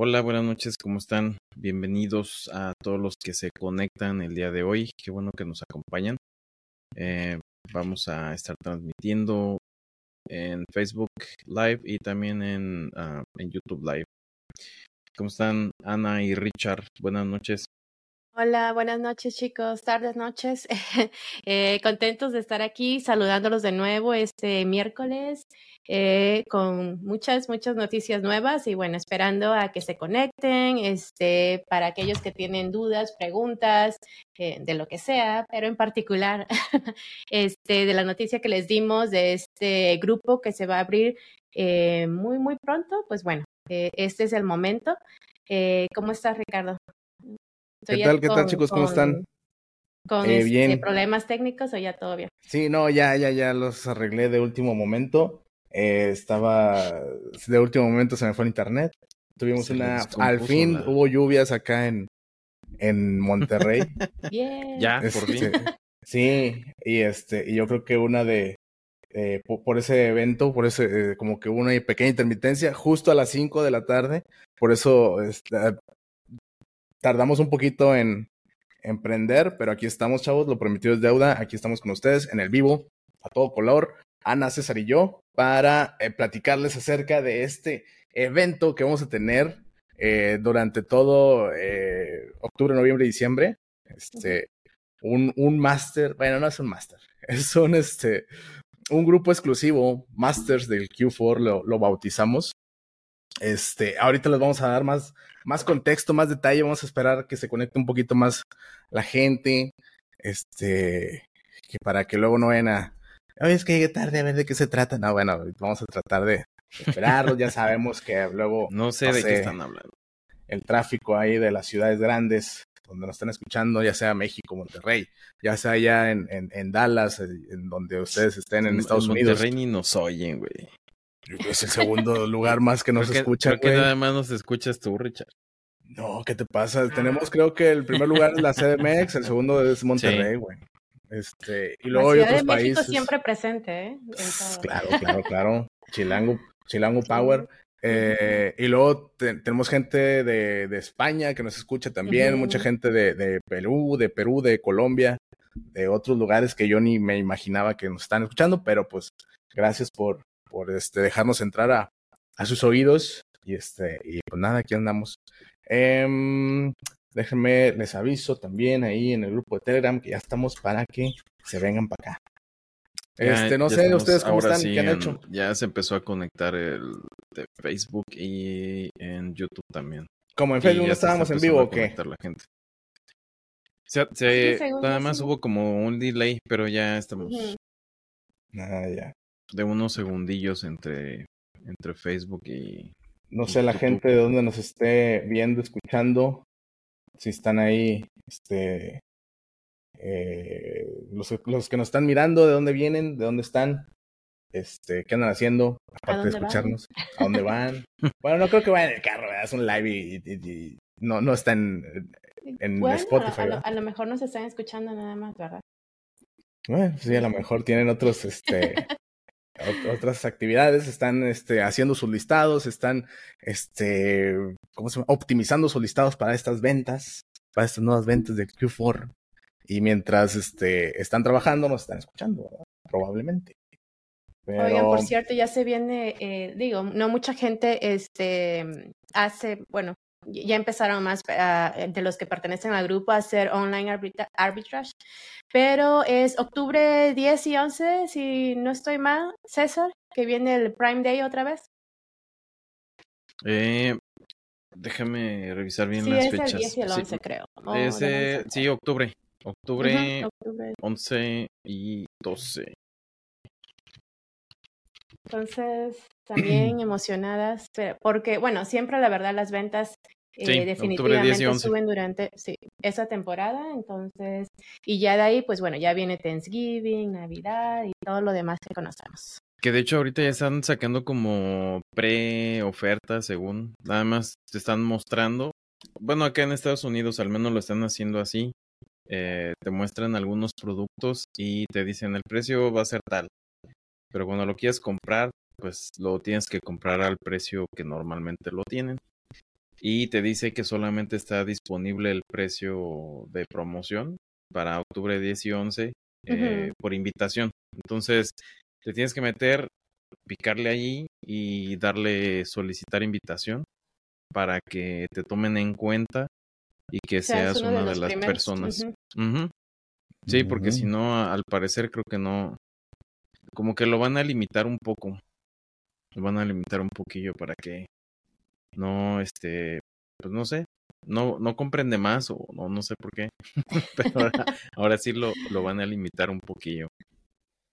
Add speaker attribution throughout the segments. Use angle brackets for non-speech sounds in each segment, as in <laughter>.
Speaker 1: Hola, buenas noches, ¿cómo están? Bienvenidos a todos los que se conectan el día de hoy. Qué bueno que nos acompañan. Eh, vamos a estar transmitiendo en Facebook Live y también en, ah, en YouTube Live. ¿Cómo están Ana y Richard? Buenas noches.
Speaker 2: Hola, buenas noches chicos, tardes, noches. <laughs> eh, contentos de estar aquí saludándolos de nuevo este miércoles eh, con muchas, muchas noticias nuevas y bueno, esperando a que se conecten, este, para aquellos que tienen dudas, preguntas, eh, de lo que sea, pero en particular <laughs> este, de la noticia que les dimos de este grupo que se va a abrir eh, muy, muy pronto, pues bueno, eh, este es el momento. ¿Cómo estás, Ricardo?
Speaker 3: ¿Qué tal, qué tal, chicos? ¿Cómo están?
Speaker 2: Con
Speaker 3: Eh,
Speaker 2: este,
Speaker 3: bien.
Speaker 2: problemas técnicos o ya todo bien.
Speaker 3: Sí, no, ya, ya, ya los arreglé de último momento. Eh, estaba de último momento se me fue el internet. Tuvimos
Speaker 1: Se
Speaker 3: una, al fin
Speaker 1: la-
Speaker 3: hubo lluvias acá en, en Monterrey. <laughs>
Speaker 2: Bien.
Speaker 1: Ya, por fin.
Speaker 3: Este, sí, y este, y yo creo que una de eh, po- por, ese evento, por ese, eh, como que una pequeña intermitencia, justo a las 5 de la tarde. Por eso este, tardamos un poquito en emprender, pero aquí estamos, chavos, lo prometido es deuda. Aquí estamos con ustedes en el vivo, a todo color, Ana, César y yo, para eh, platicarles acerca de este evento que vamos a tener eh, durante todo eh, octubre, noviembre y diciembre. Este, un, un máster, bueno, no es un máster, <laughs> es un, este, un grupo exclusivo, Masters del Q4, lo, lo bautizamos. Este, ahorita les vamos a dar más, más contexto, más detalle, vamos a esperar que se conecte un poquito más la gente, este, que para que luego no vayan a, oye, es que llegué tarde a ver de qué se trata. No, bueno, vamos a tratar de esperarlos, ya sabemos que luego
Speaker 1: No sé
Speaker 3: No
Speaker 1: de
Speaker 3: sé.
Speaker 1: qué están hablando.
Speaker 3: el tráfico ahí de las ciudades grandes donde nos están escuchando, ya sea México, Monterrey, ya sea allá en, en, en Dallas, en en donde ustedes estén en Estados Unidos.
Speaker 1: Monterrey ni nos oyen, güey.
Speaker 3: Es el segundo <laughs> lugar más que nos
Speaker 1: Creo que-
Speaker 3: escucha,
Speaker 1: creo que nada más nos escuchas tú, Richard.
Speaker 3: No, ¿qué te pasa? Tenemos, creo que el primer lugar es la CDMX, el segundo es Monterrey, güey. Este, y luego hay
Speaker 2: la Ciudad
Speaker 3: otros
Speaker 2: de México
Speaker 3: países.
Speaker 2: siempre presente, ¿eh?
Speaker 3: Claro, claro, claro. <laughs> Chilango, Chilango Power. Eh, y luego te- tenemos gente de, de España que nos escucha también, mucha gente de, de Perú, de Perú, de Colombia, de otros lugares que yo ni me imaginaba que nos están escuchando, pero pues gracias por, por este, dejarnos entrar a, a sus oídos. Y este, y pues nada, aquí andamos. Em, déjenme, les aviso también ahí en el grupo de Telegram que ya estamos para que se vengan para acá.
Speaker 1: Ya-
Speaker 3: Este, no
Speaker 1: ya
Speaker 3: sé,
Speaker 1: estamos
Speaker 3: ustedes cómo
Speaker 1: ahora
Speaker 3: están,
Speaker 1: sí
Speaker 3: qué han
Speaker 1: en-
Speaker 3: hecho.
Speaker 1: Ya se empezó a conectar el de Facebook y en YouTube también.
Speaker 3: Como en Facebook
Speaker 1: ya
Speaker 3: no estábamos en vivo
Speaker 1: a
Speaker 3: o qué.
Speaker 1: conectar la gente. Se- se-
Speaker 2: según
Speaker 1: nada más
Speaker 2: sí.
Speaker 1: hubo como un delay, pero ya estamos
Speaker 2: Ujú.
Speaker 3: Ah, ya.
Speaker 1: De unos segundillos entre, entre Facebook y...
Speaker 3: No sé la gente de dónde nos esté viendo, escuchando, si están ahí, este, eh, los, los que nos están mirando, de dónde vienen, de dónde están, este, qué andan haciendo, aparte de
Speaker 2: van?
Speaker 3: escucharnos, a dónde van. <laughs> bueno, no creo que vayan en el carro, ¿verdad? es un live y, y- y no, no está en, en
Speaker 2: Bueno,
Speaker 3: Spotify,
Speaker 2: a, lo, a lo mejor nos están escuchando nada más, ¿verdad?
Speaker 3: Bueno, sí, a lo mejor tienen otros, este, <laughs> otras actividades, están, este, haciendo sus listados, están, este, ¿cómo se llama? Optimizando sus listados para estas ventas, para estas nuevas ventas de Q4. Y mientras, este, están trabajando, nos están escuchando, ¿verdad? Probablemente. Pero,
Speaker 2: Oigan, por cierto, ya se viene, eh, digo, no mucha gente este, hace, bueno, ya empezaron más ah, de los que pertenecen al grupo a hacer online arbitra- arbitrage, pero es octubre 10 y 11, si no estoy mal, César, que viene el Prime Day otra vez.
Speaker 1: Eh, déjame revisar bien
Speaker 2: Sí,
Speaker 1: las
Speaker 2: es
Speaker 1: fechas.
Speaker 2: el 10 y el
Speaker 1: Sí,
Speaker 2: 11, creo. O
Speaker 1: es,
Speaker 2: del
Speaker 1: eh,
Speaker 2: 11.
Speaker 1: sí, octubre. Octubre
Speaker 2: Ujú, octubre.
Speaker 1: 11 y 12.
Speaker 2: Entonces, también <clears throat> emocionadas, pero- porque, bueno, siempre la verdad las ventas eh,
Speaker 1: Sí, octubre 10 y
Speaker 2: definitivamente
Speaker 1: 11.
Speaker 2: suben durante sí, esa temporada, entonces, y ya de ahí, pues bueno, ya viene Thanksgiving, Navidad y todo lo demás que conocemos.
Speaker 1: Que de hecho ahorita ya están sacando como pre-ofertas según. Nada más te están mostrando. Bueno, acá en Estados Unidos al menos lo están haciendo así. Eh, te muestran algunos productos y te dicen el precio va a ser tal. Pero cuando lo quieres comprar, pues lo tienes que comprar al precio que normalmente lo tienen. y te dice que solamente está disponible el precio de promoción para octubre 10 y 11 eh, por invitación. Entonces, te tienes que meter, picarle allí y darle solicitar invitación para que te tomen en cuenta y que seas una de, las personas. Sí, porque si no, al parecer creo que no, como que lo van a limitar un poco. Lo van a limitar un poquillo para que no, este, pues no sé, no, no comprende más o no, no sé por qué, <laughs> pero ahora, sí lo, lo van a limitar un poquillo.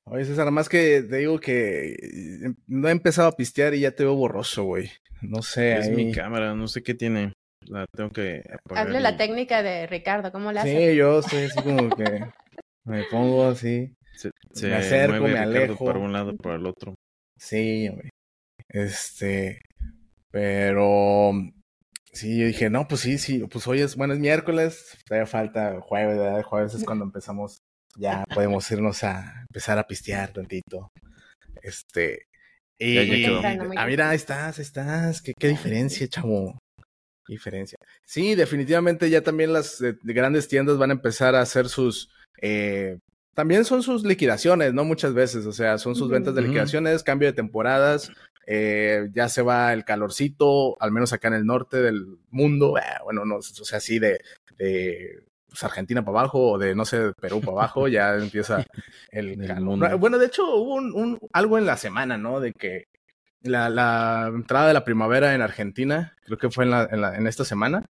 Speaker 3: Oye, César, más que te digo que eh, no he empezado a pistear y ya te veo borroso, güey. No sé.
Speaker 1: Es mi cámara, no sé qué tiene. La tengo que
Speaker 2: apagar. Hazle la técnica de Ricardo, ¿cómo la
Speaker 3: hace? Sí, yo estoy así como que me pongo así.
Speaker 1: Se, me acerco, me alejo. Por un lado, por el otro.
Speaker 3: Sí, güey. Este. Pero. Sí, yo dije, no, pues sí, sí. Pues hoy es, bueno, es miércoles. Todavía falta jueves, ¿verdad? Jueves es cuando empezamos. Ya podemos irnos a empezar a pistear tantito. Este. Y, ah, mira, ahí estás, estás. ¿Qué, qué diferencia, chavo? ¿Qué diferencia. Sí, definitivamente ya también las eh, grandes tiendas van a empezar a hacer sus eh, también son sus liquidaciones, ¿no? Muchas veces, o sea, son sus ventas de liquidaciones, cambio de temporadas, eh, ya se va el calorcito, al menos acá en el norte del mundo, eh, bueno, no, o sea, así de, de pues, Argentina para abajo o de, no sé, Perú para abajo, ya empieza <laughs> el calor. Bueno, de hecho, hubo un, algo en la semana, ¿no? De que la, la, entrada de la primavera en Argentina, creo que fue en, la, en, la, en esta semana,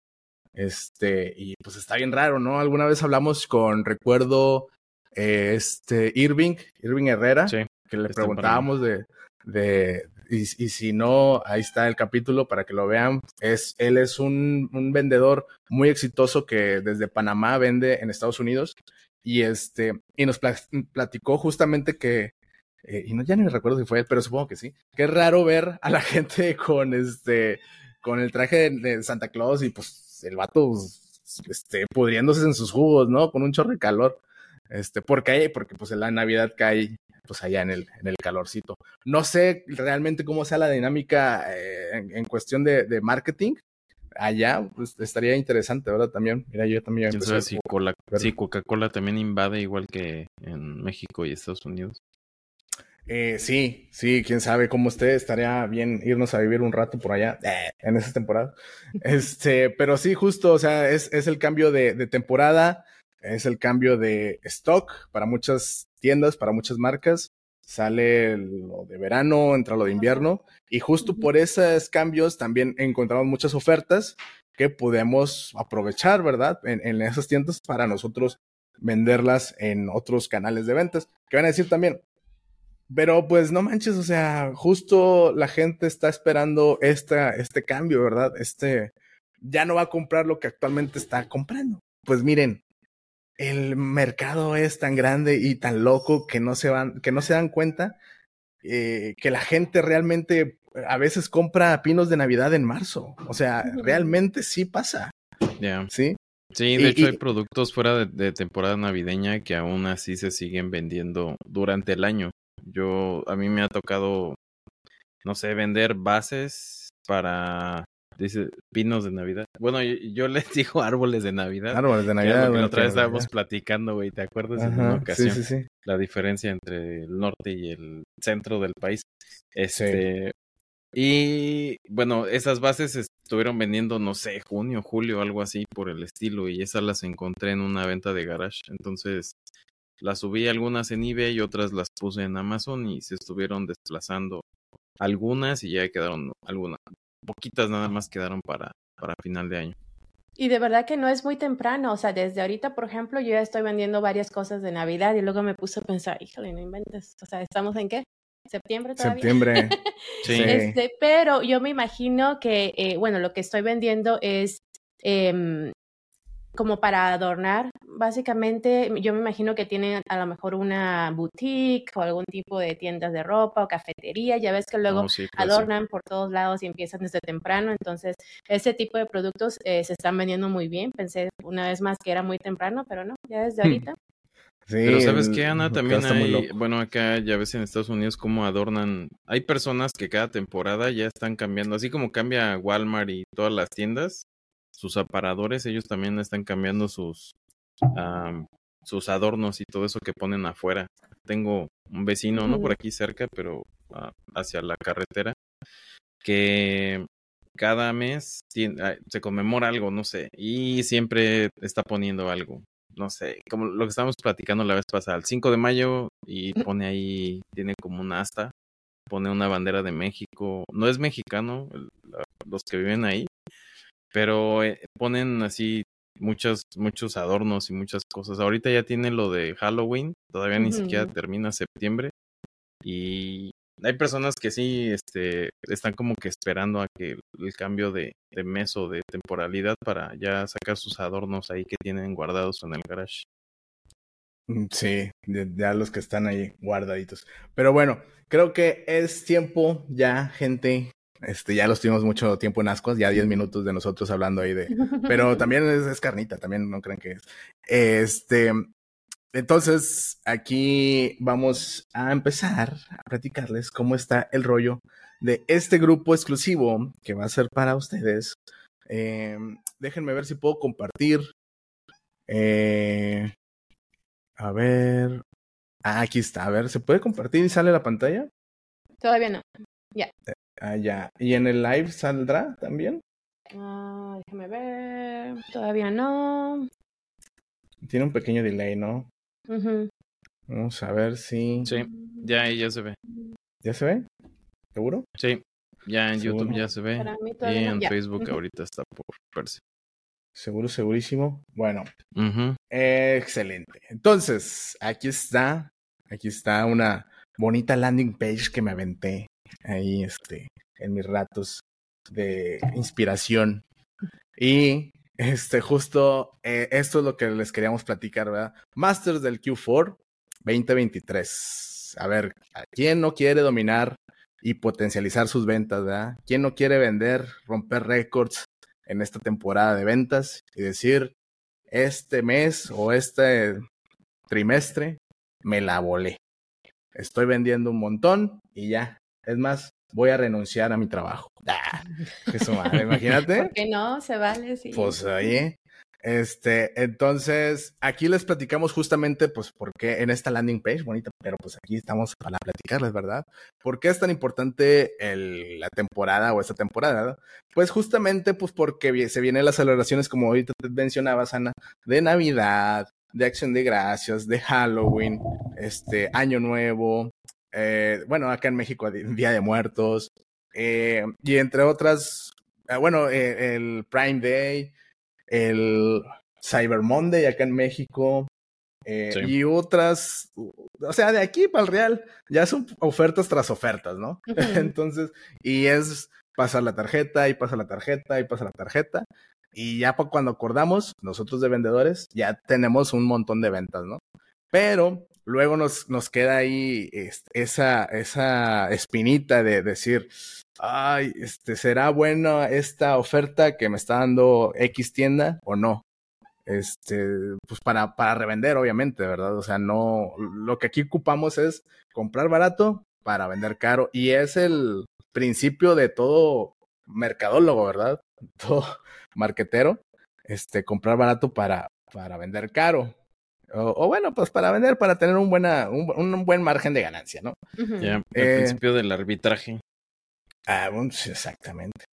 Speaker 3: este, y pues está bien raro, ¿no? Alguna vez hablamos con, recuerdo, este Irving, Irving Herrera, que le preguntábamos de, de y, y, si no, ahí está el capítulo para que lo vean. Es, él es un, un vendedor muy exitoso que desde Panamá vende en Estados Unidos y este y nos platicó justamente que eh, y no ya ni recuerdo si fue él, pero supongo que sí. Es raro ver a la <laughs> gente con este con el traje de, Santa Claus y pues el vato este pudriéndose en sus jugos, ¿no? Con un chorro de calor. Este, porque porque pues en la Navidad cae pues allá en el, en el calorcito. No sé realmente cómo sea la dinámica eh, en, cuestión de, de, marketing. Allá, pues estaría interesante, ¿verdad? También, mira, yo también...
Speaker 1: Si, si Coca-Cola también invade igual que en México y Estados Unidos.
Speaker 3: Eh, sí, sí, quién sabe cómo esté, estaría bien irnos a vivir un rato por allá eh, en esa temporada. <laughs> Este, pero sí, justo, o sea, es, es el cambio de, de temporada es el cambio de stock para muchas tiendas, para muchas marcas. Sale lo de verano, entra lo de invierno. Y justo por esos cambios también encontramos muchas ofertas que podemos aprovechar, ¿verdad? En, esas tiendas para nosotros venderlas en otros canales de ventas. Que van a decir también, pero pues no manches, o sea, justo la gente está esperando esta, este cambio, ¿verdad? Este ya no va a comprar lo que actualmente está comprando. Pues miren, el mercado es tan grande y tan loco que no se van, que no se dan cuenta eh, que la gente realmente a veces compra pinos de Navidad en marzo. O sea, realmente sí pasa.
Speaker 1: Ya.
Speaker 3: Sí.
Speaker 1: Sí, de hecho hay productos fuera de, temporada navideña que aún así se siguen vendiendo durante el año. Yo, a mí me ha tocado, no sé, vender bases para Dice pinos de Navidad. Bueno, yo, les <laughs> digo árboles de Navidad.
Speaker 3: Árboles de Navidad.
Speaker 1: La otra vez estábamos platicando, güey, ¿te acuerdas? en una ocasión. Sí, sí, sí. La diferencia entre el norte y el centro del país. Este. Y bueno, esas bases estuvieron vendiendo, no sé, junio, julio, algo así por el estilo. Y esas las encontré en una venta de garage. Entonces, las subí algunas en eBay y otras las puse en Amazon y se estuvieron desplazando algunas y ya quedaron algunas poquitas nada más quedaron para, para final de año.
Speaker 2: Y de verdad que no es muy temprano, o sea, desde ahorita, por ejemplo, yo ya estoy vendiendo varias cosas de Navidad y luego me puse a pensar, híjole, no inventes, o sea, ¿estamos en qué? ¿Septiembre todavía?
Speaker 3: Septiembre. <laughs>
Speaker 2: sí. Este, pero yo me imagino que, eh, bueno, lo que estoy vendiendo es eh, como para adornar. Básicamente, yo me imagino que tienen a lo mejor una boutique o algún tipo de tiendas de ropa o cafetería. Ya ves que luego oh, adornan por todos lados y empiezan desde temprano. Entonces, ese tipo de productos eh, se están vendiendo muy bien. Pensé una vez más que era muy temprano, pero no, ya desde hmm. ahorita.
Speaker 1: Pero sabes qué, Ana, también hay, bueno, acá ya ves en Estados Unidos cómo adornan, hay personas que cada temporada ya están cambiando, así como cambia Walmart y todas las tiendas, sus aparadores, ellos también están cambiando sus, sus adornos y todo eso que ponen afuera. Tengo un vecino, no por aquí cerca, pero ah, hacia la carretera, que cada mes ah, se conmemora algo, no sé, y siempre está poniendo algo no sé, como lo que estábamos platicando la vez pasada, el 5 de mayo y pone ahí, tiene como un asta, pone una bandera de México, no es mexicano, los que viven ahí, pero eh, ponen así muchos, muchos adornos y muchas cosas. Ahorita ya tiene lo de Halloween, todavía ni siquiera termina septiembre y hay personas que sí este, están como que esperando a que el cambio de, mes o de temporalidad para ya sacar sus adornos ahí que tienen guardados en el garage.
Speaker 3: Mm, sí, ya los que están ahí guardaditos. Pero bueno, creo que es tiempo ya, gente. Este, ya los tuvimos mucho tiempo en ascuas, ya 10 minutos de nosotros hablando ahí de. <laughs> Pero también es, es carnita, también no creen que es. Este, entonces, aquí vamos a empezar a platicarles cómo está el rollo de este grupo exclusivo que va a ser para ustedes. Em, déjenme ver si puedo compartir. Eh, a ver. Ah, aquí está. A ver, ¿se puede compartir y sale la pantalla?
Speaker 2: Todavía no. Ya.
Speaker 3: Ah, ya. ¿Y en el live saldrá también?
Speaker 2: Ah, déjame ver. Todavía no.
Speaker 3: Tiene un pequeño delay, ¿no? Vamos a ver si.
Speaker 1: Sí, ya ya se ve.
Speaker 3: ¿Ya se ve? ¿Seguro?
Speaker 1: Sí, ya en YouTube ya se ve. Y en Facebook ahorita está por verse.
Speaker 3: Seguro, segurísimo. Bueno, excelente. Entonces, aquí está. Aquí está una bonita landing page que me aventé ahí este, en mis ratos de inspiración. Y este, justo eh, esto es lo que les queríamos platicar, ¿verdad? Masters del Q4 2023. A ver, quién no quiere dominar y potencializar sus ventas, verdad? ¿Quién no quiere vender, romper récords en esta temporada de ventas y decir, este mes o este trimestre me la volé? Estoy vendiendo un montón y ya. Es más, voy a renunciar a mi trabajo. Ah, madre, <laughs> imagínate.
Speaker 2: ¿Por qué no? Se vale, sí.
Speaker 3: Pues oye, este, entonces, aquí les platicamos justamente, pues, por qué en esta landing page, bonita, pero pues aquí estamos para platicarles, ¿verdad? ¿Por qué es tan importante el, la temporada o esta temporada? Pues justamente, pues, porque se vienen las celebraciones, como ahorita te mencionabas, Ana, de Navidad, de Acción de Gracias, de Halloween, este, Año Nuevo, eh, bueno, acá en México, Día de Muertos, eh, y entre otras, ah, bueno, eh, el Prime Day, el Cyber Monday acá en México, y otras, o sea, de aquí para el Real, ya son ofertas tras ofertas, ¿no? <laughs> Entonces, y es pasar la tarjeta y pasa la tarjeta y pasa la tarjeta. Y ya cuando acordamos, nosotros de vendedores, ya tenemos un montón de ventas, ¿no? Pero luego nos, nos queda ahí esa, esa espinita de decir, ay, este, ¿será buena esta oferta que me está dando X tienda o no? Este, pues para, para revender, obviamente, ¿verdad? O sea, no, lo que aquí ocupamos es comprar barato para vender caro y es el principio de todo mercadólogo, ¿verdad? <laughs> Todo marquetero, este, comprar barato para, para vender caro. O, bueno, pues para vender, para tener un, buena, un, buen margen de ganancia, ¿no?
Speaker 1: Ya, el eh, principio del arbitraje.
Speaker 3: Ah, bueno, sí, exactamente.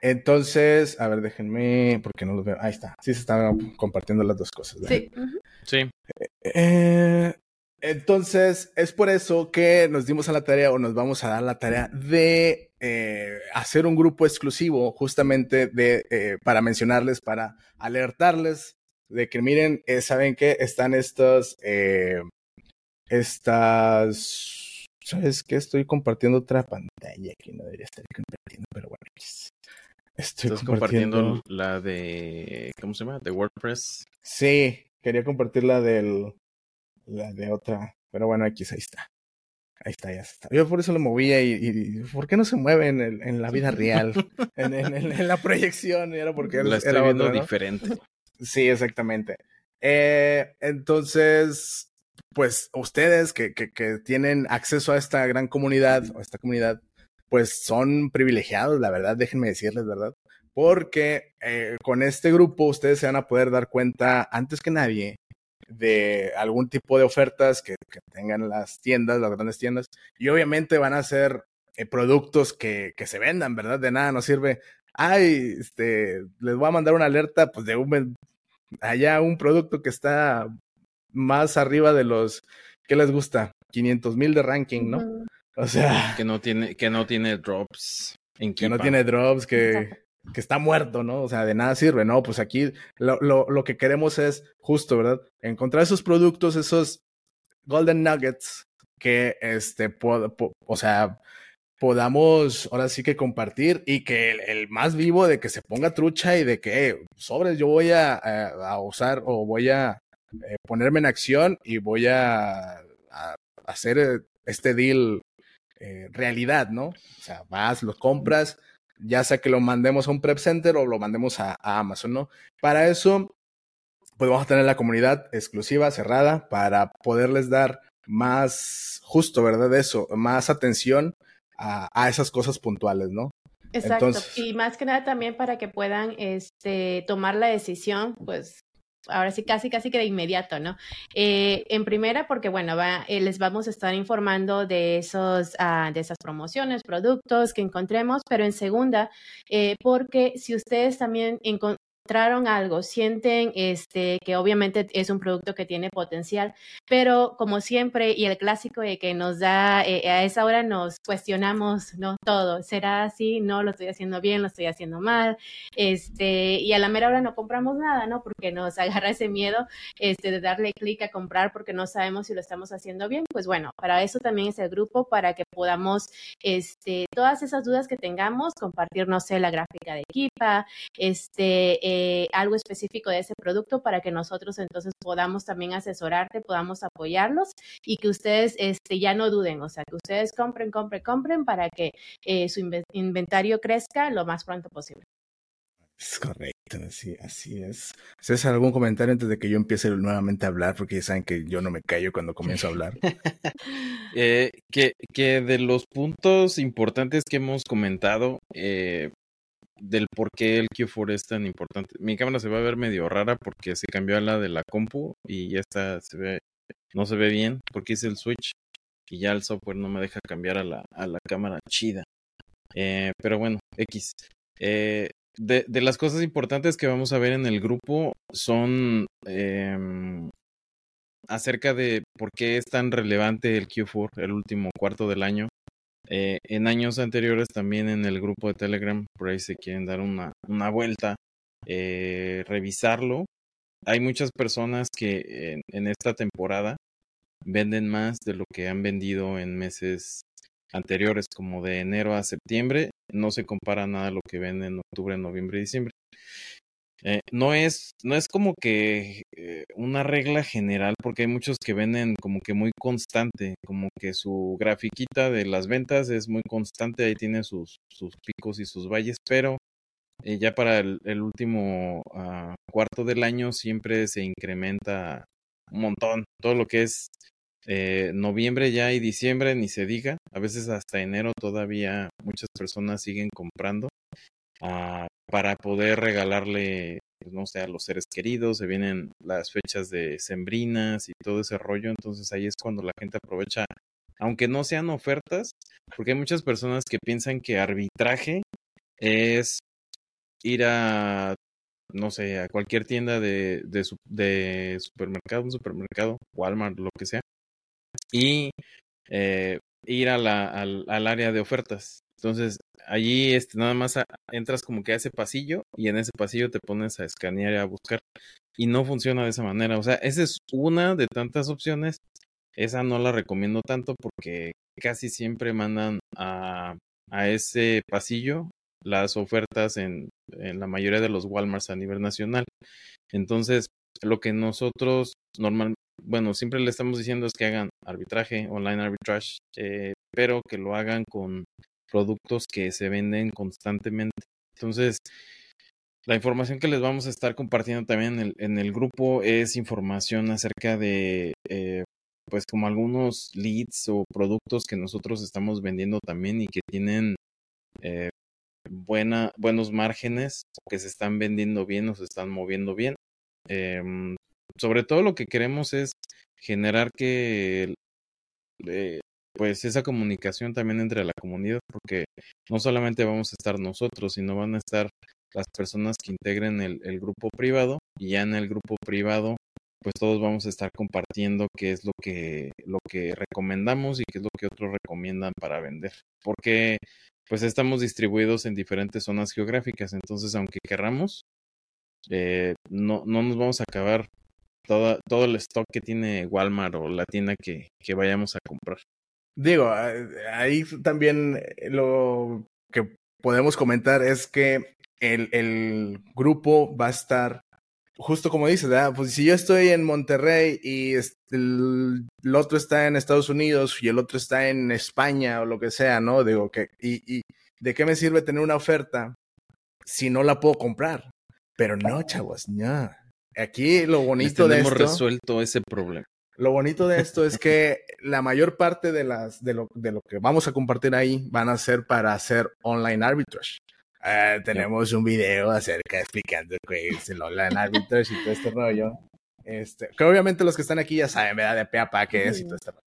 Speaker 3: Entonces, a ver, déjenme, porque no los veo. Ahí está. Sí se están compartiendo las dos cosas.
Speaker 2: Sí.
Speaker 1: Sí.
Speaker 3: Eh, entonces, es por eso que nos dimos a la tarea o nos vamos a dar la tarea de eh, hacer un grupo exclusivo justamente de, para mencionarles, para alertarles de que miren, eh, ¿saben qué? Están estas, eh, estas, ¿sabes qué? Estoy compartiendo otra pantalla que no debería estar compartiendo, pero bueno,
Speaker 1: estoy compartiendo... la de, ¿cómo se llama? De WordPress.
Speaker 3: Sí, quería compartir la del, la de otra, pero bueno, aquí ahí está. Ahí está, ya está. Yo por eso lo movía y, y ¿por qué no se mueve en, el, en la vida real? <laughs> en, en, en, la proyección, era porque
Speaker 1: la estoy viendo diferente.
Speaker 3: Sí, exactamente. Eh, entonces, pues ustedes que, que, tienen acceso a esta gran comunidad, a esta comunidad, pues son privilegiados, la verdad, déjenme decirles, ¿verdad? Porque eh, con este grupo ustedes se van a poder dar cuenta antes que nadie de algún tipo de ofertas que, que tengan las tiendas, las grandes tiendas, y obviamente van a ser eh, productos que, que, se vendan, ¿verdad? De nada nos sirve. Ay, este, les voy a mandar una alerta, pues de un, allá un producto que está más arriba de los, ¿qué les gusta? 500 mil de ranking, ¿no? Uh -huh. O sea.
Speaker 1: Que no tiene, que no tiene drops.
Speaker 3: En que no tiene drops, que, que, está muerto, ¿no? O sea, de nada sirve, ¿no? Pues aquí lo, lo, lo que queremos es justo, ¿verdad? Encontrar esos productos, esos golden nuggets que, este, po, po, o sea, podamos ahora sí que compartir y que el, más vivo de que se ponga trucha y de que eh, sobres yo voy a, usar o voy a eh, ponerme en acción y voy a, hacer este deal eh, realidad, ¿no? O sea, vas, lo compras, ya sea que lo mandemos a un prep center o lo mandemos a, Amazon, ¿no? Para eso, pues vamos a tener la comunidad exclusiva, cerrada, para poderles dar más, justo, ¿verdad? Eso, más atención a, a esas cosas puntuales, ¿no?
Speaker 2: Exacto. Entonces, y más que nada también para que puedan este, tomar la decisión, pues ahora sí casi casi que de inmediato, ¿no? Eh, en primera, porque bueno, va, eh, les vamos a estar informando de esos, uh, de esas promociones, productos que encontremos, pero en segunda, eh, porque si ustedes también encontraron algo, sienten este, que obviamente es un producto que tiene potencial, pero como siempre, y el clásico de que nos da, eh, a esa hora nos cuestionamos, ¿no? Todo, ¿será así? No, lo estoy haciendo bien, lo estoy haciendo mal, este, y a la mera hora no compramos nada, ¿no? Porque nos <laughs> agarra ese miedo este, de darle clic a comprar porque no sabemos si lo estamos haciendo bien, pues bueno, para eso también es el grupo, para que podamos, este, todas esas dudas que tengamos, compartir, no sé, la gráfica de equipa, este, eh, eh, algo específico de ese producto para que nosotros entonces podamos también asesorarte, podamos apoyarlos y que ustedes este, ya no duden, o sea, que ustedes compren, compren, compren para que eh, su inventario crezca lo más pronto posible.
Speaker 3: Es correcto, así, así es. ¿Haces algún comentario antes de que yo empiece nuevamente a hablar? Porque ya saben que yo no me callo cuando comienzo a hablar. <laughs>
Speaker 1: eh, que, que de los puntos importantes que hemos comentado, eh, del por qué el Q4 es tan importante. Mi cámara se va a ver medio rara porque se cambió a la de la compu y ya está, se ve, no se ve bien porque hice el switch y ya el software no me deja cambiar a la, a la cámara chida. Eh, pero bueno, X. Eh, de, de, las cosas importantes que vamos a ver en el grupo son eh, acerca de por qué es tan relevante el Q4, el último cuarto del año. Eh, en años anteriores también en el grupo de Telegram, por ahí se quieren dar una, una vuelta, eh, revisarlo. Hay muchas personas que en, en, esta temporada venden más de lo que han vendido en meses anteriores, como de enero a septiembre. No se compara nada a lo que venden en octubre, noviembre y diciembre. Eh, no es, no es como que eh, una regla general, porque hay muchos que venden como que muy constante, como que su grafiquita de las ventas es muy constante, ahí tiene sus, sus picos y sus valles, pero eh, ya para el, último uh, cuarto del año siempre se incrementa un montón, todo lo que es eh, noviembre ya y diciembre, ni se diga, a veces hasta enero todavía muchas personas siguen comprando. Uh, para poder regalarle, pues, no sé, a los seres queridos, se vienen las fechas de sembrinas y todo ese rollo, entonces ahí es cuando la gente aprovecha, aunque no sean ofertas, porque hay muchas personas que piensan que arbitraje es ir a, no sé, a cualquier tienda de, supermercado, un supermercado, Walmart, lo que sea, y eh, ir al, al área de ofertas. Entonces, allí este, nada más entras como que a ese pasillo y en ese pasillo te pones a escanear y a buscar. Y no funciona de esa manera. O sea, esa es una de tantas opciones. Esa no la recomiendo tanto porque casi siempre mandan a, a ese pasillo las ofertas en, en la mayoría de los Walmarts a nivel nacional. Entonces, lo que nosotros normal, bueno, siempre le estamos diciendo es que hagan arbitraje, online arbitrage, eh, pero que lo hagan con productos que se venden constantemente. Entonces, la información que les vamos a estar compartiendo también en el, en el grupo es información acerca de eh, pues como algunos leads o productos que nosotros estamos vendiendo también y que tienen eh, buena, buenos márgenes, que se están vendiendo bien o se están moviendo bien. Em, sobre todo lo que queremos es generar que eh, pues esa comunicación también entre la comunidad, porque no solamente vamos a estar nosotros, sino van a estar las personas que integren el, el grupo privado y ya en el grupo privado pues todos vamos a estar compartiendo qué es lo que lo que recomendamos y qué es lo que otros recomiendan para vender porque pues estamos distribuidos en diferentes zonas geográficas entonces aunque querramos eh, no no nos vamos a acabar toda, todo el stock que tiene Walmart o la tienda que, que vayamos a comprar
Speaker 3: digo ahí también lo que podemos comentar es que el, el grupo va a estar justo como dices, pues si yo estoy en Monterrey y el, otro está en Estados Unidos y el otro está en España o lo que sea, ¿no? Digo, que, y, y ¿de qué me sirve tener una oferta si no la puedo comprar? Pero no, chavos, no. Aquí lo bonito de esto.
Speaker 1: resuelto ese problema.
Speaker 3: Lo bonito de esto es que la mayor parte de las de lo, de lo que vamos a compartir ahí van a ser para hacer online arbitrage. Uh, tenemos un video acerca explicando que es el online arbitrage y todo este rollo. Este, que obviamente los que están aquí ya saben, ¿verdad? De pe a pa qué es y todo este rollo.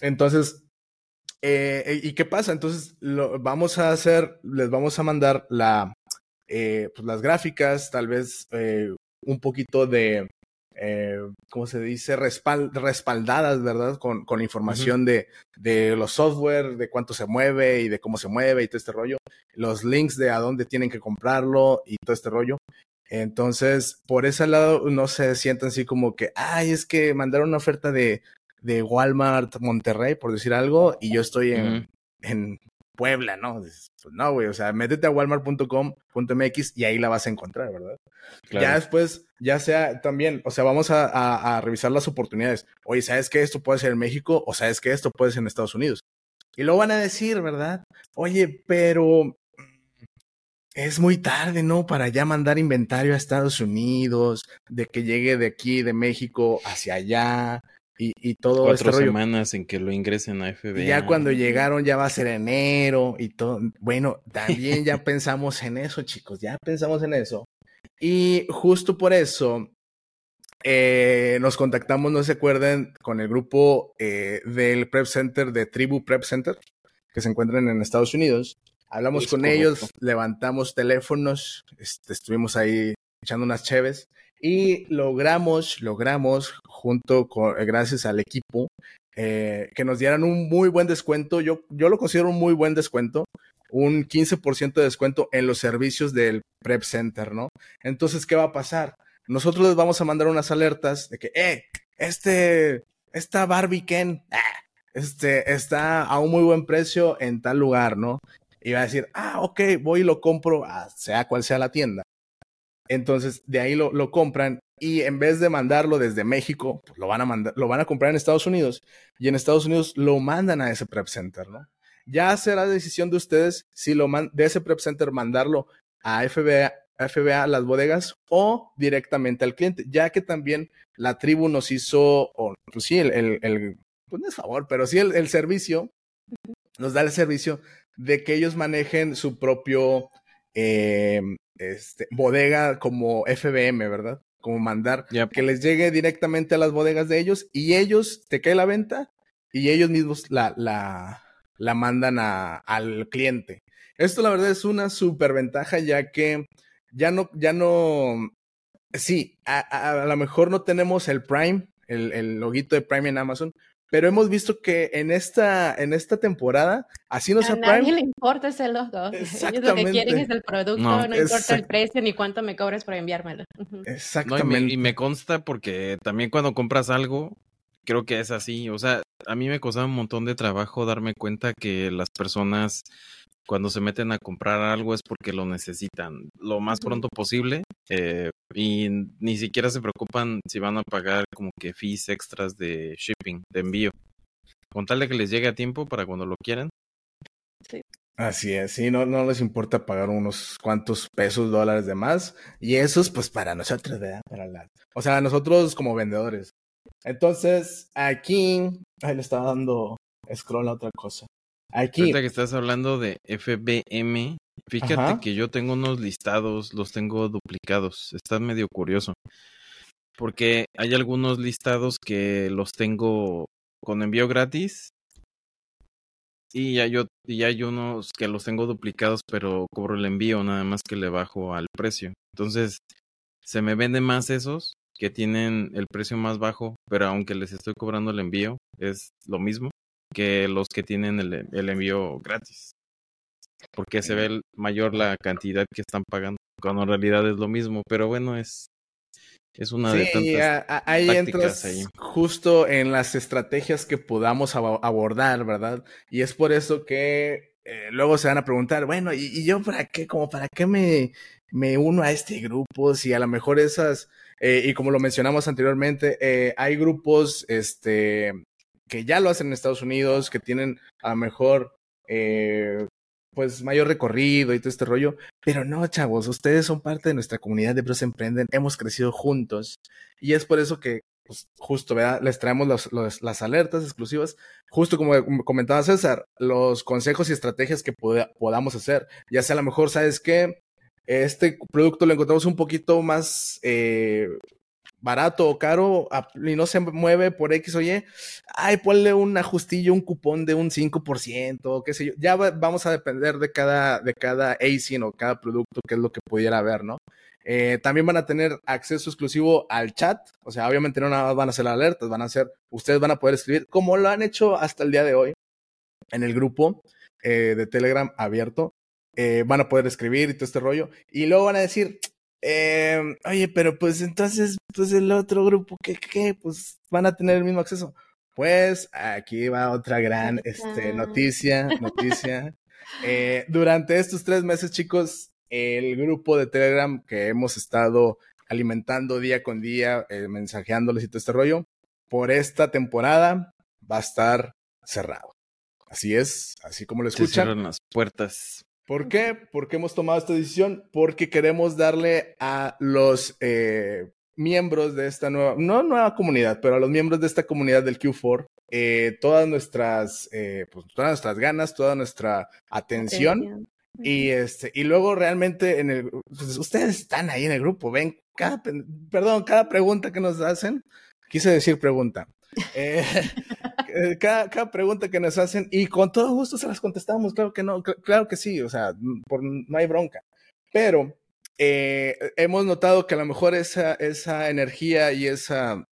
Speaker 3: Entonces, eh, ¿y qué pasa? Entonces, lo, vamos a hacer, les vamos a mandar la, eh, pues las gráficas, tal vez eh, un poquito de, eh, ¿cómo se dice? Respal respaldadas, ¿verdad? Con, con información uh -huh. de, de los software, de cuánto se mueve y de cómo se mueve y todo este rollo. Los links de a dónde tienen que comprarlo y todo este rollo. Entonces, por ese lado, no se sientan así como que, ay, es que mandaron una oferta de, de Walmart Monterrey, por decir algo, y yo estoy en, uh -huh. en Puebla, ¿no? Pues no, güey, o sea, métete a walmart.com.mx y ahí la vas a encontrar, ¿verdad? Claro. Ya después, ya sea también, o sea, vamos a, a, a, revisar las oportunidades. Oye, ¿sabes que esto puede ser en México? O ¿sabes que esto puede ser en Estados Unidos? Y lo van a decir, ¿verdad? Oye, pero es muy tarde, ¿no? Para ya mandar inventario a Estados Unidos, de que llegue de aquí, de México, hacia allá. Y, y, todo
Speaker 1: Cuatro este semanas en que lo ingresen a FBA.
Speaker 3: Y ya cuando llegaron ya va a ser enero y todo. Bueno, también ya pensamos en eso, chicos, ya pensamos en eso. Y justo por eso eh, nos contactamos, no se acuerden, con el grupo eh, del Prep Center de Tribu Prep Center, que se encuentran en Estados Unidos. Hablamos es con correcto. ellos, levantamos teléfonos, este, estuvimos ahí echando unas cheves y logramos, logramos, junto con, eh, gracias al equipo, eh, que nos dieran un muy buen descuento. Yo, yo lo considero un muy buen descuento, un 15% de descuento en los servicios del Prep Center, ¿no? Entonces, ¿qué va a pasar? Nosotros les vamos a mandar unas alertas de que, eh, este, esta Barbie Ken, ah, este, está a un muy buen precio en tal lugar, ¿no? Y va a decir, ah, ok, voy y lo compro, ah, sea cual sea la tienda. Entonces, de ahí lo, lo, compran y en vez de mandarlo desde México, pues lo van a mandar, lo van a comprar en Estados Unidos y en Estados Unidos lo mandan a ese prep center, ¿no? Ya será decisión de ustedes si lo man, de ese prep center mandarlo a FBA, FBA, las bodegas o directamente al cliente, ya que también la tribu nos hizo, o pues sí, el, el, pues no es favor, pero sí el, el servicio, nos da el servicio de que ellos manejen su propio eh, este, bodega como FBM, ¿verdad? Como mandar yep. que les llegue directamente a las bodegas de ellos y ellos te cae la venta y ellos mismos la, la, la mandan a, al cliente. Esto la verdad es una super ventaja ya que ya no, ya no, sí, a, a, a lo mejor no tenemos el Prime, el, el loguito de Prime en Amazon, pero hemos visto que en esta, en esta temporada, así nos
Speaker 2: a nadie le importa ese logo. Ellos lo que quieren es el producto, no, no importa el precio ni cuánto me cobres por enviármelo.
Speaker 3: Exactamente.
Speaker 1: No, y, me, y, me, consta porque también cuando compras algo, creo que es así. O sea, a mí me costaba un montón de trabajo darme cuenta que las personas cuando se meten a comprar algo es porque lo necesitan lo más pronto posible eh, y ni siquiera se preocupan si van a pagar como que fees extras de shipping, de envío. Con tal de que les llegue a tiempo para cuando lo quieran.
Speaker 3: Sí. Así es, sí, no, no les importa pagar unos cuantos pesos, dólares de más. Y esos, pues para nosotros, ¿verdad? Para la... O sea, nosotros como vendedores. Entonces, aquí, ahí le estaba dando scroll a otra cosa. Aquí.
Speaker 1: Ahorita que estás hablando de FBM, fíjate que yo tengo unos listados, los tengo duplicados. Está medio curioso. Porque hay algunos listados que los tengo con envío gratis. Y hay, y hay unos que los tengo duplicados, pero cobro el envío, nada más que le bajo al precio. Entonces, se me venden más esos que tienen el precio más bajo, pero aunque les estoy cobrando el envío, es lo mismo que los que tienen el, el envío gratis. Porque se ve mayor la cantidad que están pagando, cuando en realidad es lo mismo. Pero bueno, es, es una de tantas
Speaker 3: ahí entras justo en las estrategias que podamos abordar, ¿verdad? Y es por eso que eh, luego se van a preguntar, bueno, ¿y, ¿y, yo para qué? Como para qué me, me uno a este grupo? Si a lo mejor esas, eh, y como lo mencionamos anteriormente, eh, hay grupos este, que ya lo hacen en Estados Unidos, que tienen a lo mejor eh, pues mayor recorrido y todo este rollo. Pero no, chavos, ustedes son parte de nuestra comunidad de Bros Emprenden, hemos crecido juntos y es por eso que pues, justo. Les traemos las alertas exclusivas, justo como comentaba César, los consejos y estrategias que podamos hacer. Ya sea a lo mejor, ¿sabes qué? Este producto lo encontramos un poquito más eh, barato o caro y no se mueve por X o Y, ay, ponle un ajustillo, un cupón de un 5%, qué sé yo. Ya vamos a depender de cada, de cada ASIN o cada producto, que es lo que pudiera haber, ¿no? Eh, también van a tener acceso exclusivo al chat, o sea, obviamente no nada más van a ser alertas, van a ser, ustedes van a poder escribir como lo han hecho hasta el día de hoy en el grupo eh, de Telegram abierto. Eh, van a poder escribir y todo este rollo. Y luego van a decir, eh, oye, pero pues entonces, pues el otro grupo, ¿qué, qué? Pues van a tener el mismo acceso. Pues aquí va otra gran este, noticia, noticia. Eh, durante estos tres meses, chicos, el grupo de Telegram que hemos estado alimentando día con día, eh, mensajeándoles y todo este rollo, por esta temporada va a estar cerrado. Así es, así como lo escuchan.
Speaker 1: Se las puertas.
Speaker 3: ¿Por qué? Porque hemos tomado esta decisión? Porque queremos darle a los eh, miembros de esta nueva, no nueva comunidad, pero a los miembros de esta comunidad del Q4 eh, todas nuestras, eh, pues, todas nuestras ganas, toda nuestra atención. Y este, y luego realmente en el, pues, ustedes están ahí en el grupo, ven cada, perdón, cada pregunta que nos hacen, quise decir pregunta. Eh, <laughs> eh, cada, pregunta que nos hacen y con todo gusto se las contestamos, claro que no, claro que sí, o sea, no hay bronca. Pero eh, hemos notado que a lo mejor esa, esa energía y esa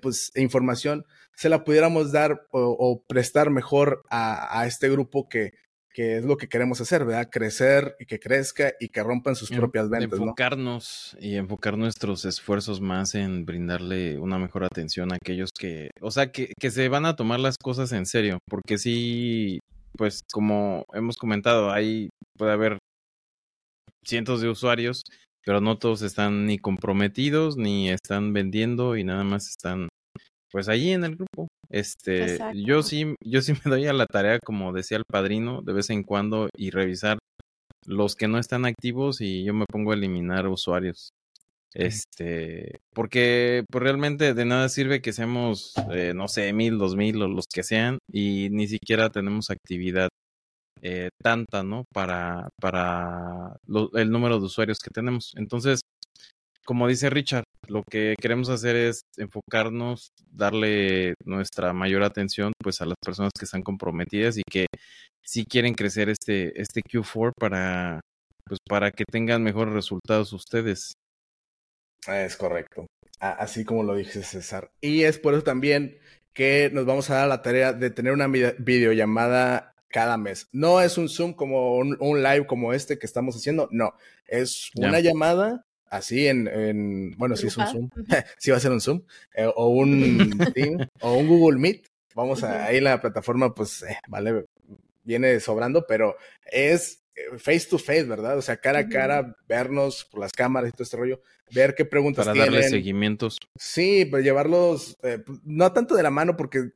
Speaker 3: pues, información se la pudiéramos dar o, prestar mejor a, a, este grupo que que es lo que queremos hacer, ¿verdad? Crecer y que crezca y que rompan sus propias ventas.
Speaker 1: Enfocarnos y enfocar nuestros esfuerzos más en brindarle una mejor atención a aquellos que, o sea, que, que se van a tomar las cosas en serio, porque sí, pues como hemos comentado, hay, puede haber cientos de usuarios, pero no todos están ni comprometidos, ni están vendiendo y nada más están pues allí en el grupo. Este, yo sí, yo sí <laughs> me doy a la tarea, como decía el padrino, de vez en cuando y revisar los que no están activos y yo me pongo a eliminar usuarios. Este, porque pues, realmente de nada sirve que seamos, eh, no sé, mil, dos mil o los que sean y ni siquiera tenemos actividad eh, tanta, ¿no? Para, para el número de usuarios que tenemos. Entonces, como dice Richard, lo que queremos hacer es enfocarnos, darle nuestra mayor atención pues a las personas que están comprometidas y que sí quieren crecer este, este Q4 para, pues, para que tengan mejores resultados ustedes.
Speaker 3: Es correcto. Así como lo dije César. Y es por eso también que nos vamos a dar la tarea de tener una videollamada cada mes. No es un Zoom como un, live como este que estamos haciendo, no. Es una llamada así en, en bueno, si es un Zoom, <laughs> si va a ser un Zoom, eh, o un <laughs> Team, o un Google Meet. Vamos a, ahí la plataforma, pues, eh, vale, viene sobrando, pero es eh, face to face, ¿verdad? O sea, cara a cara, vernos por las cámaras y todo este rollo, ver qué preguntas
Speaker 1: Para darle seguimientos.
Speaker 3: Sí, pues llevarlos, pues, no tanto de la mano, porque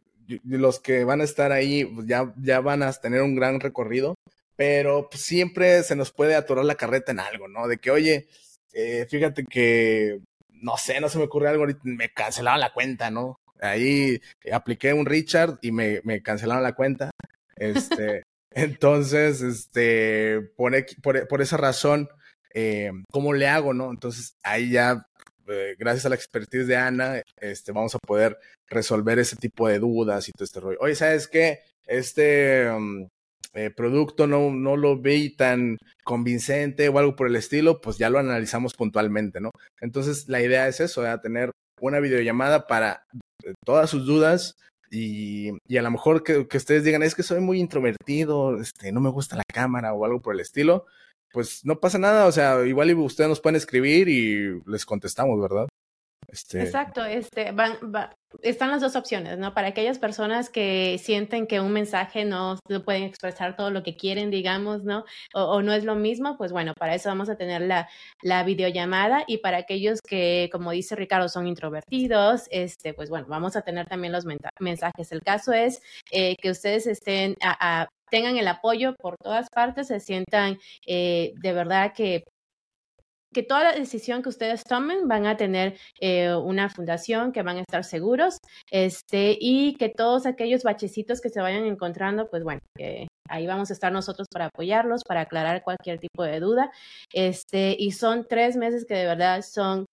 Speaker 3: los que van a estar ahí pues, ya, ya van a tener un gran recorrido, pero pues, siempre se nos puede atorar la carreta en algo, ¿no? De que, oye, eh, fíjate que no sé, no se me ocurre algo, me cancelaron la cuenta, ¿no? Ahí apliqué un Richard y me, me cancelaron la cuenta. Este, <laughs> entonces, este, por, por, por esa razón, eh, ¿cómo le hago, no? Entonces, ahí ya, eh, gracias a la expertise de Ana, este, vamos a poder resolver ese tipo de dudas y todo este rollo. Oye, ¿sabes qué? Este um, eh, producto no, no lo vi tan convincente o algo por el estilo, pues ya lo analizamos puntualmente, ¿no? Entonces, la idea es eso, tener una videollamada para todas sus dudas, y, y, a lo mejor que, que, ustedes digan, es que soy muy introvertido, este, no me gusta la cámara o algo por el estilo, pues no pasa nada, o sea, igual ustedes nos pueden escribir y les contestamos, ¿verdad?
Speaker 2: Este... Exacto, este, van, están las dos opciones, ¿no? Para aquellas personas que sienten que un mensaje no, no pueden expresar todo lo que quieren, digamos, ¿no? O, no es lo mismo, pues bueno, para eso vamos a tener la, la videollamada y para aquellos que, como dice Ricardo, son introvertidos, este, pues bueno, vamos a tener también los mensajes. El caso es eh, que ustedes estén tengan el apoyo por todas partes, se sientan eh, de verdad que que toda la decisión que ustedes tomen van a tener eh, una fundación, que van a estar seguros, este, y que todos aquellos bachecitos que se vayan encontrando, pues bueno, ahí vamos a estar nosotros para apoyarlos, para aclarar cualquier tipo de duda. Este, y son tres meses que de verdad son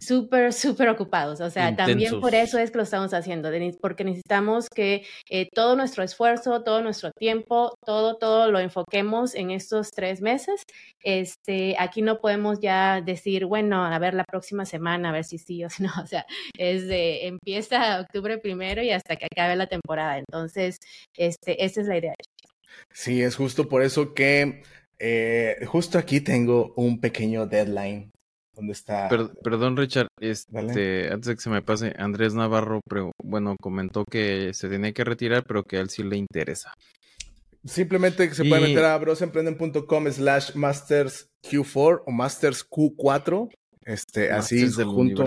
Speaker 2: súper, súper ocupados. O sea, también por eso es que lo estamos haciendo, porque necesitamos que eh, todo nuestro esfuerzo, todo nuestro tiempo, todo, todo lo enfoquemos en estos tres meses. Este, aquí no podemos ya decir, bueno, a ver la próxima semana, a ver si sí o si no. <laughs> O sea, es de, empieza octubre primero y hasta que acabe la temporada. Entonces, este, esa es la idea.
Speaker 3: Sí, es justo por eso que eh, justo aquí tengo un pequeño deadline ¿Dónde está?
Speaker 1: perdón, Richard, este, antes de que se me pase, Andrés Navarro, bueno, comentó que se tenía que retirar, pero que a él sí le interesa.
Speaker 3: Simplemente se puede meter a brosemprenden.com slash masters Q4 o masters Q4, este, así junto,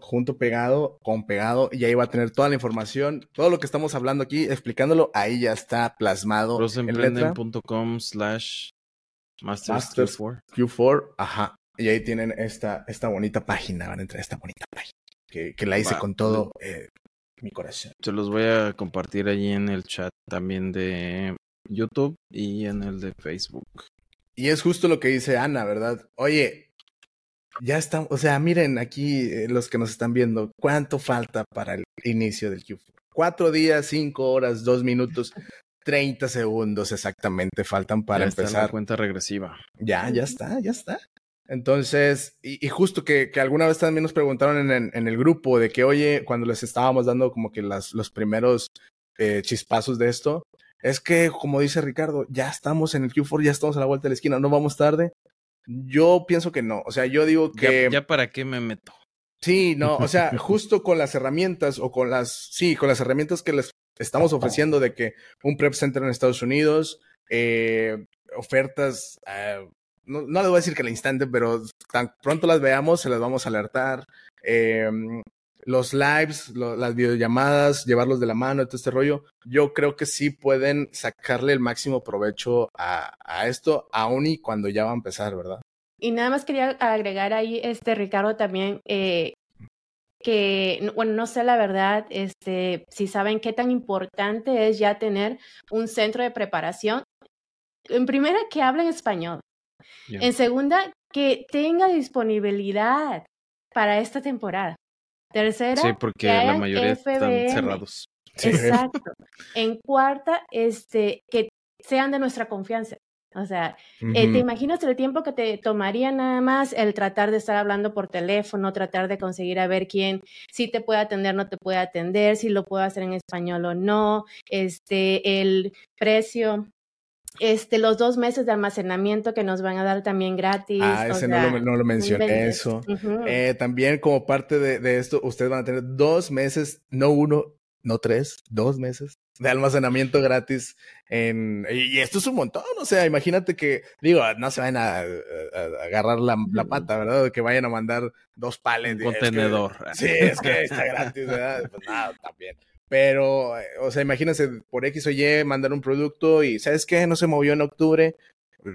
Speaker 3: junto pegado, con pegado, y ahí va a tener toda la información, todo lo que estamos hablando aquí, explicándolo, ahí ya está plasmado.
Speaker 1: Brosemprenden.com slash
Speaker 3: masters Q4. Q4, ajá. Y ahí tienen esta, esta bonita página, van a entrar a esta bonita página, que, que la hice con todo eh, mi corazón.
Speaker 1: Se los voy a compartir allí en el chat también de YouTube y en el de Facebook.
Speaker 3: Y es justo lo que dice Ana, ¿verdad? Oye, ya estamos, o sea, miren aquí eh, los que nos están viendo, ¿cuánto falta para el inicio del Q4? Cuatro días, cinco horas, dos minutos. <laughs> 30 segundos exactamente faltan para
Speaker 1: ya
Speaker 3: empezar.
Speaker 1: la cuenta regresiva.
Speaker 3: Ya, ya está, ya está. Entonces, y, y justo que, que, alguna vez también nos preguntaron en, en, el grupo de que, oye, cuando les estábamos dando como que las, los primeros eh, chispazos de esto, es que, como dice Ricardo, ya estamos en el Q4, ya estamos a la vuelta de la esquina, no vamos tarde. Yo pienso que no, o sea, yo digo que...
Speaker 1: Ya, ya para qué me meto.
Speaker 3: Sí, no, o sea, <laughs> justo con las herramientas o con las, sí, con las herramientas que les estamos ofreciendo de que un prep center en Estados Unidos, eh, ofertas uh, no, no les voy a decir que al instante, pero tan pronto las veamos, se las vamos a alertar. Eh, los lives, las videollamadas, llevarlos de la mano, todo este rollo, yo creo que sí pueden sacarle el máximo provecho a, a esto, aún y cuando ya va a empezar, ¿verdad?
Speaker 2: Y nada más quería agregar ahí, este Ricardo, también, eh, que, bueno, no sé la verdad, este, si saben qué tan importante es ya tener un centro de preparación. En primera, que hablen español. Yeah. En segunda, que tenga disponibilidad para esta temporada. Tercera, <laughs>
Speaker 1: sí, porque
Speaker 2: que
Speaker 1: la mayoría FBM. están cerrados.
Speaker 2: Exacto. en cuarta, este, que sean de nuestra confianza. O sea, uh -huh. eh, ¿te imaginas el tiempo que te tomaría nada más el tratar de estar hablando por teléfono, tratar de conseguir a ver quién sí te puede atender, no te puede atender, si lo puedo hacer en español o no, este, el precio este, los dos meses de almacenamiento que nos van a dar también gratis.
Speaker 3: Ah, ese sea, no, lo, no, lo, mencioné, eso. Uh -huh. eh, también como parte de, de, esto, ustedes van a tener dos meses, no uno, no tres, dos meses de almacenamiento gratis. En, y, esto es un montón, o sea, imagínate que, digo, no se vayan a, a, a agarrar la, la, pata, ¿verdad? Que vayan a mandar dos pales.
Speaker 1: Un contenedor.
Speaker 3: Es que, sí, es que está gratis, ¿verdad? Pues nada, también. Pero, o sea, imagínense, por X o Y mandar un producto y, ¿sabes qué? No se movió en octubre,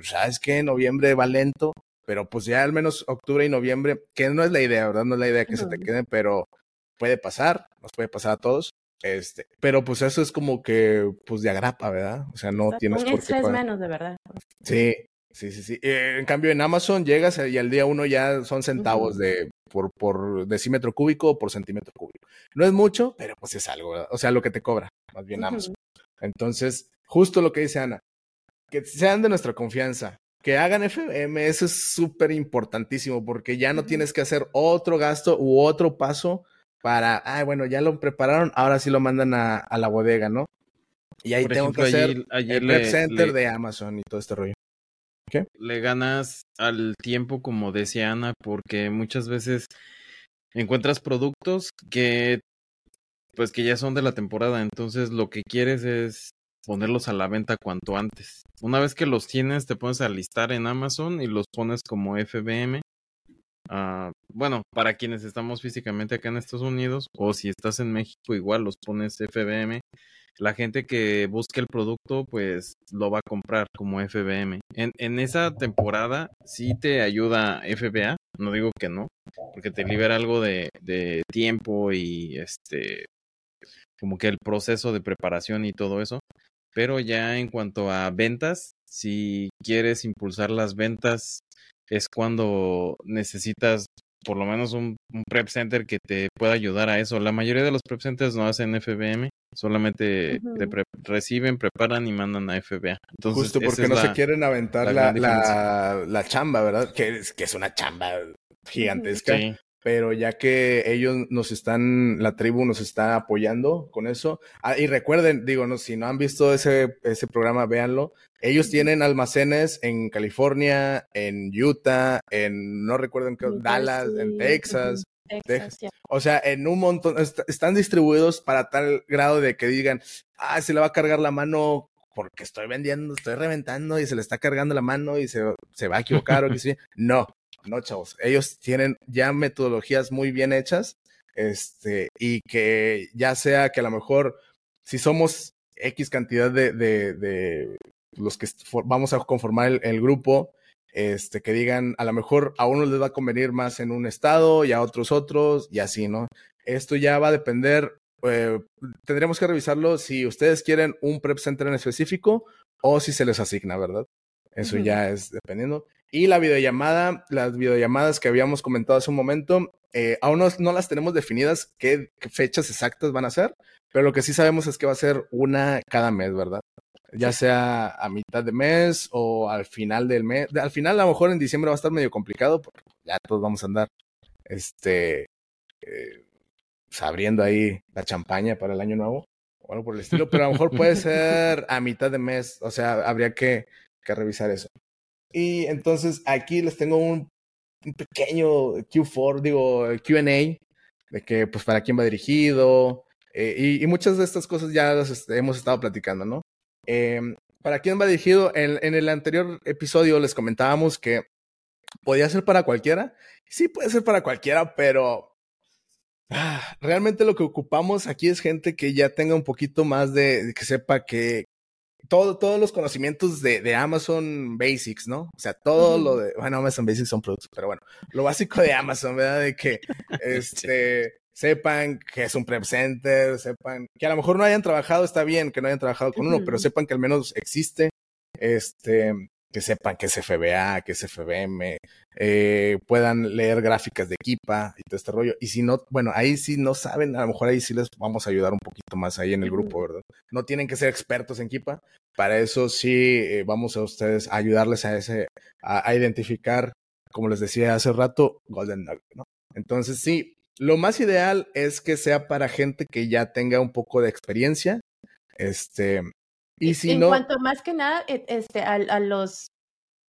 Speaker 3: ¿sabes qué? Noviembre va lento. pero pues ya al menos octubre y noviembre, que no es la idea, ¿verdad? No es la idea que se te queden, pero puede pasar, nos puede pasar a todos. Este, pero pues eso es como que, pues de agrapa, ¿verdad? O sea, no tienes
Speaker 2: por qué. menos, de verdad.
Speaker 3: Sí, sí, sí, sí. Eh, en cambio, en Amazon llegas y al día uno ya son centavos de por, por decímetro cúbico o por centímetro cúbico. No es mucho, pero pues es algo, ¿verdad? O sea, lo que te cobra, más bien Amazon. Entonces, justo lo que dice Ana, que sean de nuestra confianza, que hagan FBM, eso es súper importantísimo porque ya no tienes que hacer otro gasto u otro paso para, ah, bueno, ya lo prepararon, ahora sí lo mandan a, a la bodega, ¿no? Y ahí tengo que hacer el web center de Amazon y todo este rollo.
Speaker 1: Le ganas al tiempo, como decía Ana, porque muchas veces encuentras productos que pues que ya son de la temporada, entonces lo que quieres es ponerlos a la venta cuanto antes. Una vez que los tienes, te pones a listar en Amazon y los pones como FBM. Ah, bueno, para quienes estamos físicamente acá en Estados Unidos o si estás en México, igual los pones FBM. La gente que busque el producto, pues lo va a comprar como FBM. En, en esa temporada sí te ayuda FBA, no digo que no, porque te libera algo de, de tiempo y este como que el proceso de preparación y todo eso. Pero ya en cuanto a ventas, si quieres impulsar las ventas, es cuando necesitas por lo menos un, prep center que te pueda ayudar a eso. La mayoría de los prep centers no hacen FBM, solamente reciben, preparan y mandan a FBA.
Speaker 3: Entonces, Justo porque no se quieren aventar la, la, chamba, ¿verdad? Que es, que es una chamba gigantesca. Sí pero ya que ellos nos están, la tribu nos está apoyando con eso. Ah, y recuerden, digo, no, si no han visto ese, ese programa, véanlo. Ellos tienen almacenes en California, en Utah, en, no recuerdo en qué, Dallas, en Texas. O sea, en un montón, están distribuidos para tal grado de que digan, ah, se le va a cargar la mano porque estoy vendiendo, estoy reventando y se le está cargando la mano y se, se va a equivocar o que sí. <laughs> No, no, chavos. Ellos tienen ya metodologías muy bien hechas, este, y que ya sea que a lo mejor si somos X cantidad de, de, los que vamos a conformar el, grupo, este, que digan, a lo mejor a unos les va a convenir más en un estado y a otros otros, y así, ¿no? Esto ya va a depender, eh, tendremos que revisarlo si ustedes quieren un prep center en específico o si se les asigna, ¿verdad? Eso ya es dependiendo. Y la videollamada, las videollamadas que habíamos comentado hace un momento, eh, aún no, las tenemos definidas qué, fechas exactas van a ser, pero lo que sí sabemos es que va a ser una cada mes, ¿verdad? Ya sea a mitad de mes o al final del mes. Al final, a lo mejor en diciembre va a estar medio complicado, porque ya todos vamos a andar este, eh, pues, abriendo ahí la champaña para el año nuevo o algo por el estilo, pero a lo mejor puede <laughs> ser a mitad de mes, o sea, habría que revisar eso. Y entonces aquí les tengo un, pequeño Q4, digo, QA, de que pues para quién va dirigido. Eh, y, muchas de estas cosas ya las hemos estado platicando, ¿no? Em, para quién va dirigido, en, en, el anterior episodio les comentábamos que podía ser para cualquiera. Sí, puede ser para cualquiera, pero ah, realmente lo que ocupamos aquí es gente que ya tenga un poquito más de, que sepa que, todo, todos los conocimientos de, de, Amazon Basics, ¿no? O sea, todo lo de, bueno, Amazon Basics son productos, pero bueno, lo básico de Amazon, ¿verdad? De que, <laughs> este, sepan que es un prep center, sepan que a lo mejor no hayan trabajado, está bien que no hayan trabajado con uno, pero sepan que al menos existe, este, que sepan que es FBA, que es FBM, eh, puedan leer gráficas de equipa y todo este rollo. Y si no, bueno, ahí sí no saben, a lo mejor ahí sí les vamos a ayudar un poquito más ahí en el grupo, ¿verdad? No tienen que ser expertos en equipa, para eso sí eh, vamos a ustedes a ayudarles a ese, a, identificar, como les decía hace rato, Golden Nugget, ¿no? Entonces sí, lo más ideal es que sea para gente que ya tenga un poco de experiencia, este, y si
Speaker 2: en
Speaker 3: no...
Speaker 2: cuanto más que nada e, este, a, a los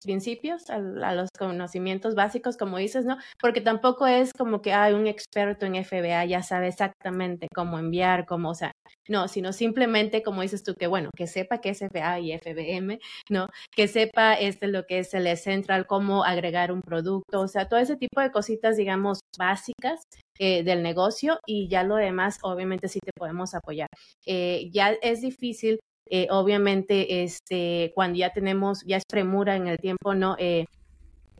Speaker 2: principios, a, los conocimientos básicos, como dices, ¿no? Porque tampoco es como que hay un experto en FBA ya sabe exactamente cómo enviar, cómo, o sea, no, sino simplemente, como dices tú, que bueno, que sepa qué es FBA y FBM, ¿no? Que sepa este, lo que es el Central, cómo agregar un producto, o sea, todo ese tipo de cositas, digamos, básicas eh, del negocio y ya lo demás, obviamente sí te podemos apoyar. Eh, ya es difícil eh, obviamente, este, cuando ya tenemos, ya es premura en el tiempo, ¿no? Eh,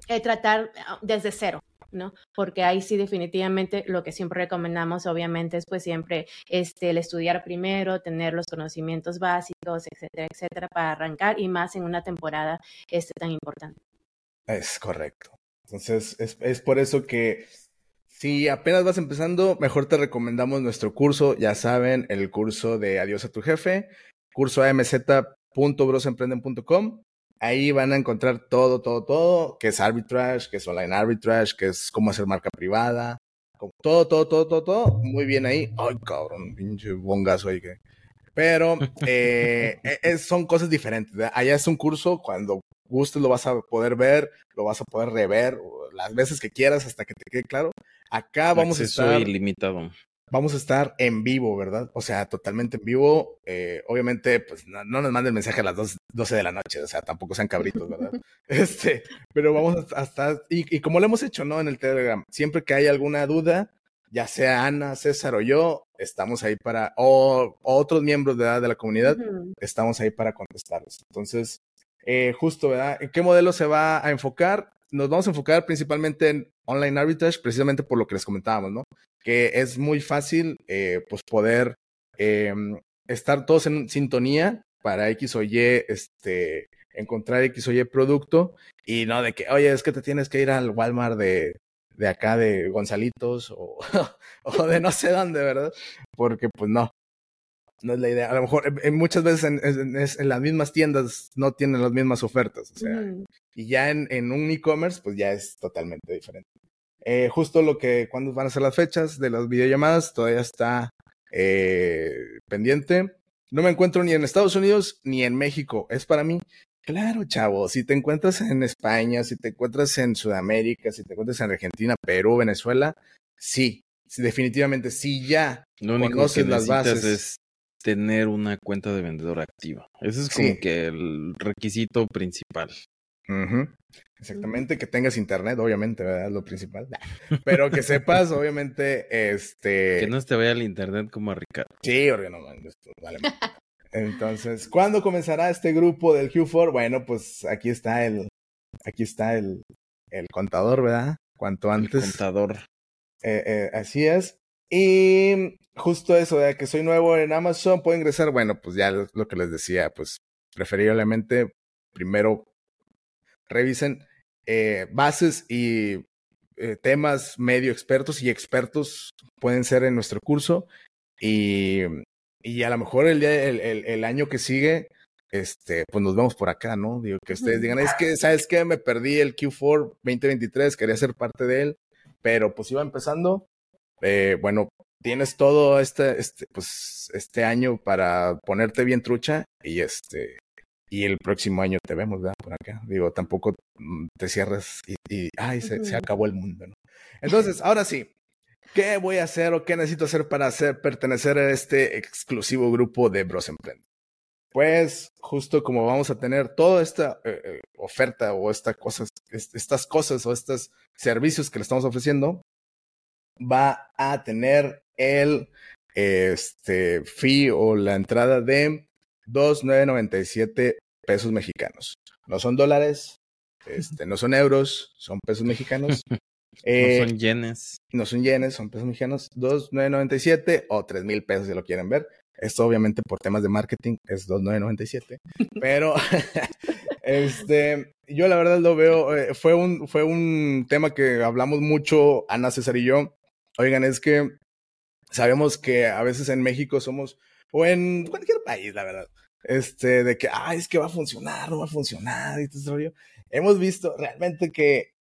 Speaker 2: eh, tratar ah, desde cero, ¿no? Porque ahí sí definitivamente lo que siempre recomendamos, obviamente, es pues siempre este, el estudiar primero, tener los conocimientos básicos, etcétera, etcétera, para arrancar y más en una temporada este, tan importante.
Speaker 3: Es correcto. Entonces, es, es por eso que si apenas vas empezando, mejor te recomendamos nuestro curso, ya saben, el curso de Adiós a tu jefe, curso amz.brosemprenden.com. Ahí van a encontrar todo, todo, todo, que es arbitrage, que es online arbitrage, que es cómo hacer marca privada, todo, todo, todo, todo, todo, muy bien ahí. Ay, cabrón, pinche bongazo ahí que... Pero <laughs> eh, e, son cosas diferentes. Allá es un curso, cuando gustes lo vas a poder ver, lo vas a poder rever las veces que quieras hasta que te quede claro. Acá vamos a estar.
Speaker 1: ilimitado.
Speaker 3: Vamos a estar en vivo, ¿verdad? O sea, totalmente en vivo. Eh, obviamente, pues no, nos manden mensaje a las 12 de la noche, o sea, tampoco sean cabritos, ¿verdad? <laughs> <laughs> este, pero vamos a estar, y, como lo hemos hecho, ¿no? En el Telegram, siempre que hay alguna duda, ya sea Ana, César o yo, estamos ahí para, o, otros miembros de, de la comunidad, estamos ahí para contestarles. Entonces, eh, justo, ¿verdad? ¿En qué modelo se va a enfocar? Nos vamos a enfocar principalmente en online arbitrage, precisamente por lo que les comentábamos, ¿no? Que es muy fácil, eh, pues, poder em, estar todos en sintonía para X o Y, este, encontrar X o Y producto y no de que, oye, es que te tienes que ir al Walmart de, de acá de Gonzalitos o, <laughs> de no sé dónde, ¿verdad? Porque pues no, no es la idea. A lo mejor en, muchas veces en, las mismas tiendas no tienen las mismas ofertas. O sea, y ya en, en un e-commerce, pues ya es totalmente diferente. Eh, justo lo que, cuando van a ser las fechas de las videollamadas, todavía está eh, pendiente. No me encuentro ni en Estados Unidos ni en México. Es para mí. Claro, chavo, si te encuentras en España, si te encuentras en Sudamérica, si te encuentras en Argentina, Perú, Venezuela, sí, definitivamente sí ya
Speaker 1: Lo único conoces las bases. Es tener una cuenta de vendedor activa. Ese es como que el requisito principal.
Speaker 3: Exactamente, que tengas internet, obviamente, ¿verdad? Lo principal. Pero que sepas, obviamente, este...
Speaker 1: Que no te vaya el internet como a Ricardo.
Speaker 3: Sí, porque no, esto, vale. Entonces, ¿cuándo comenzará este grupo del Q4? Bueno, pues aquí está el, aquí está el, el contador, ¿verdad? Cuanto antes.
Speaker 1: El contador.
Speaker 3: Eh, eh, así es. Y justo eso, de que soy nuevo en Amazon, puedo ingresar. Bueno, pues ya lo que les decía, pues preferiblemente primero revisen eh, bases y eh, temas medio expertos y expertos pueden ser en nuestro curso y, y a lo mejor el, día, el, el, año que sigue, este, pues nos vemos por acá, ¿no? Digo, que ustedes digan, es que, ¿sabes qué? Me perdí el Q4 2023, quería ser parte de él, pero pues iba empezando. Eh, bueno, tienes todo este, este, pues, este año para ponerte bien trucha y este, y el próximo año te vemos, ¿verdad? Por acá. Digo, tampoco mm, te cierres y, ay, se, acabó el mundo, ¿no? Entonces, ahora sí, ¿qué voy a hacer o qué necesito hacer para hacer, pertenecer a este exclusivo grupo de Bros Emprende? Pues, justo como vamos a tener toda esta eh, eh, oferta o esta cosas, estas cosas o estos servicios que le estamos ofreciendo, va a tener el este, fee o la entrada de 2,997 pesos mexicanos. No son dólares, este, no son euros, son pesos mexicanos. <laughs>
Speaker 1: Eh, no son yenes.
Speaker 3: No son yenes, son pesos mexicanos. 2,997 o 3 mil pesos si lo quieren ver. Esto obviamente por temas de marketing es 2,997. <laughs> pero <laughs> este, yo la verdad lo veo, eh, fue, un, fue un tema que hablamos mucho Ana César y yo. Oigan, es que sabemos que a veces en México somos o en cualquier país, la verdad. Este, de que, ay, es que va a funcionar, no va a funcionar, y todo ese rollo. Hemos visto realmente que eh,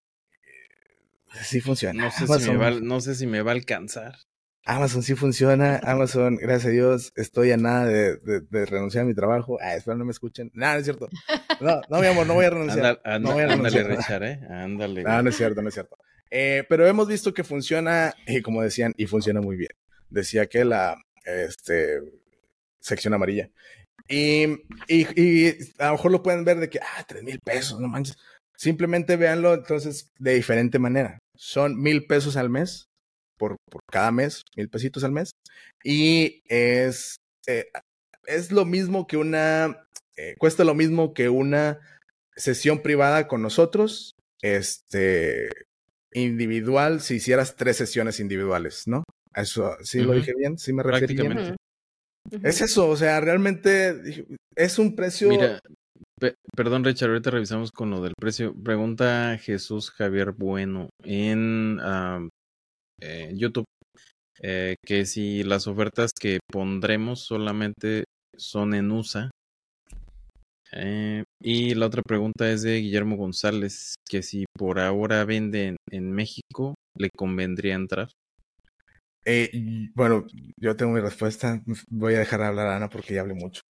Speaker 3: sí funciona.
Speaker 1: No sé, si me va, no sé si me va a alcanzar.
Speaker 3: Amazon sí funciona. Amazon, gracias a Dios, estoy a nada de, de, renunciar a mi trabajo. Ah, espero no me escuchen. Nada, no es cierto. No, no, mi amor, no voy a renunciar. no voy a
Speaker 1: renunciar. Ándale, Richard, ¿eh? Ándale.
Speaker 3: No, no es cierto, no es cierto. Eh, pero hemos visto que funciona, y como decían, y funciona muy bien. Decía que la, este, sección amarilla. Y, y, a lo mejor lo pueden ver de que, ah, tres mil pesos, no manches. Simplemente véanlo entonces de diferente manera. Son mil pesos al mes, por, por cada mes, mil pesitos al mes. Y es, eh, es lo mismo que una, eh, cuesta lo mismo que una sesión privada con nosotros, este, individual si hicieras tres sesiones individuales, ¿no? Eso, ¿sí lo dije bien? ¿Sí me referí bien? Es eso, o sea, realmente es un precio...
Speaker 1: Mira, perdón Richard, ahorita revisamos con lo del precio. Pregunta Jesús Javier Bueno en eh, YouTube eh, que si las ofertas que pondremos solamente son en USA. Eh, y la otra pregunta es de Guillermo González, que si por ahora venden en México, ¿le convendría entrar?
Speaker 3: Eh, bueno, yo tengo mi respuesta. Voy a dejar hablar a Ana porque ya hablé mucho.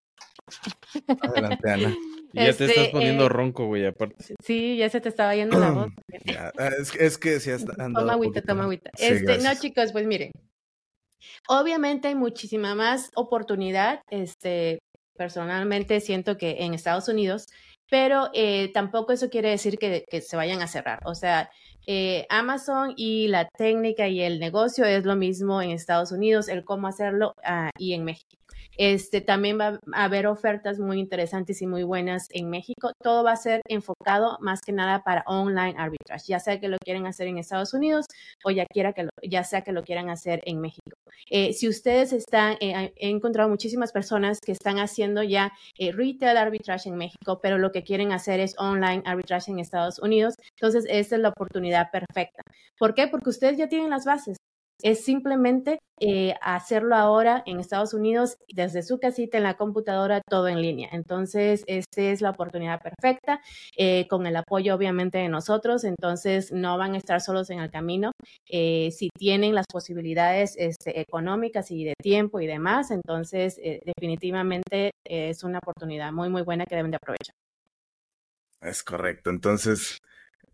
Speaker 3: Adelante, Ana. <laughs>
Speaker 1: ya te estás este, poniendo ronco, güey, aparte.
Speaker 2: Sí, ya se te estaba yendo la voz. <clears throat>
Speaker 3: es, que si hasta
Speaker 2: Toma agüita, toma agüita. este, no, chicos, pues miren, Obviamente hay muchísima más oportunidad, este, personalmente siento que en Estados Unidos, pero eh, tampoco eso quiere decir que, se vayan a cerrar. O sea, eh, Amazon y la técnica y el negocio es lo mismo en Estados Unidos, el cómo hacerlo ah, y en México. Este, también va a haber ofertas muy interesantes y muy buenas en México. Todo va a ser enfocado más que nada para online arbitrage, ya sea que lo quieren hacer en Estados Unidos o ya, quiera que ya sea que lo quieran hacer en México. Eh, si ustedes están, eh, he encontrado muchísimas personas que están haciendo ya eh, retail arbitrage en México, pero lo que quieren hacer es online arbitrage en Estados Unidos. Entonces, esta es la oportunidad perfecta. ¿Por qué? Porque ustedes ya tienen las bases. Es simplemente eh, hacerlo ahora en Estados Unidos desde su casita en la computadora, todo en línea. Entonces, esta es la oportunidad perfecta, eh, con el apoyo obviamente de nosotros. Entonces, no van a estar solos en el camino. Eh, si tienen las posibilidades este, económicas y de tiempo y demás, entonces definitivamente es una oportunidad muy, muy buena que deben de aprovechar.
Speaker 3: Es correcto. Entonces,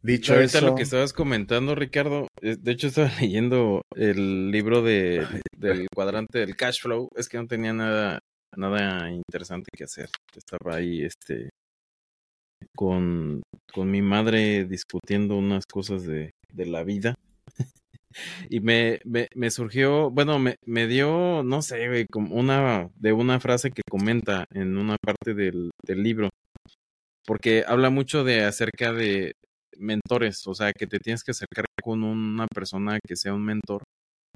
Speaker 3: Dicho
Speaker 1: Ahorita lo que estabas comentando, Ricardo, de hecho estaba <laughs> leyendo el libro de, del cuadrante del cash flow, es que no tenía nada, nada interesante que hacer. Estaba ahí, este, con, con mi madre discutiendo unas cosas de, de la vida. <laughs> y me, me, me, surgió, bueno, me, me dio, no sé, como una, de una frase que comenta en una parte del, del libro porque habla mucho de acerca de, mentores, o sea, que te tienes que acercar con una persona que sea un mentor,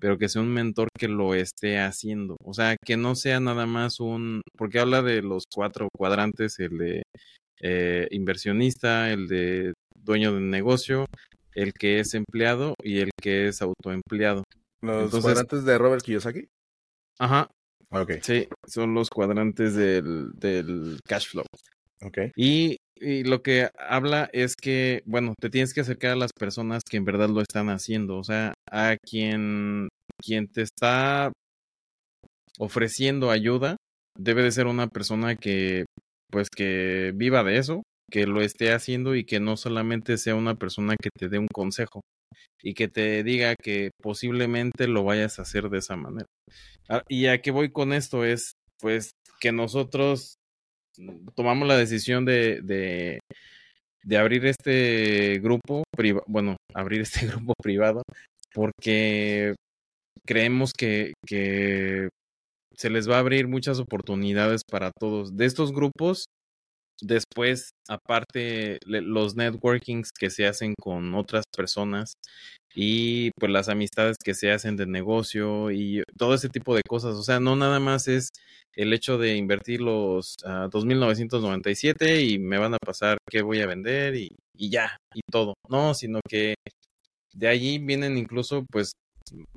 Speaker 1: pero que sea un mentor que lo esté haciendo, o sea, que no sea nada más un, porque habla de los cuatro cuadrantes, el de eh, inversionista, el de dueño de negocio, el que es empleado y el que es autoempleado.
Speaker 3: ¿Los cuadrantes de Robert Kiyosaki?
Speaker 1: Ajá.
Speaker 3: Ok.
Speaker 1: Sí, son los cuadrantes del, del cash flow.
Speaker 3: Ok.
Speaker 1: Y y lo que habla es que, bueno, te tienes que acercar a las personas que en verdad lo están haciendo, o sea, a quien, quien te está ofreciendo ayuda, debe de ser una persona que, pues, que viva de eso, que lo esté haciendo y que no solamente sea una persona que te dé un consejo y que te diga que posiblemente lo vayas a hacer de esa manera. Ah, y a qué voy con esto es, pues, que nosotros tomamos la decisión de, de, de abrir este grupo, bueno, abrir este <laughs> grupo privado, porque creemos que, que se les va a abrir muchas oportunidades para todos. De estos grupos, después, aparte, los networkings que se hacen con otras personas y pues las amistades que se hacen de negocio y todo ese tipo de cosas. O sea, no nada más es el hecho de invertir los uh, ah, 2.997 y me van a pasar qué voy a vender y, y ya, y todo. No, sino que de allí vienen incluso pues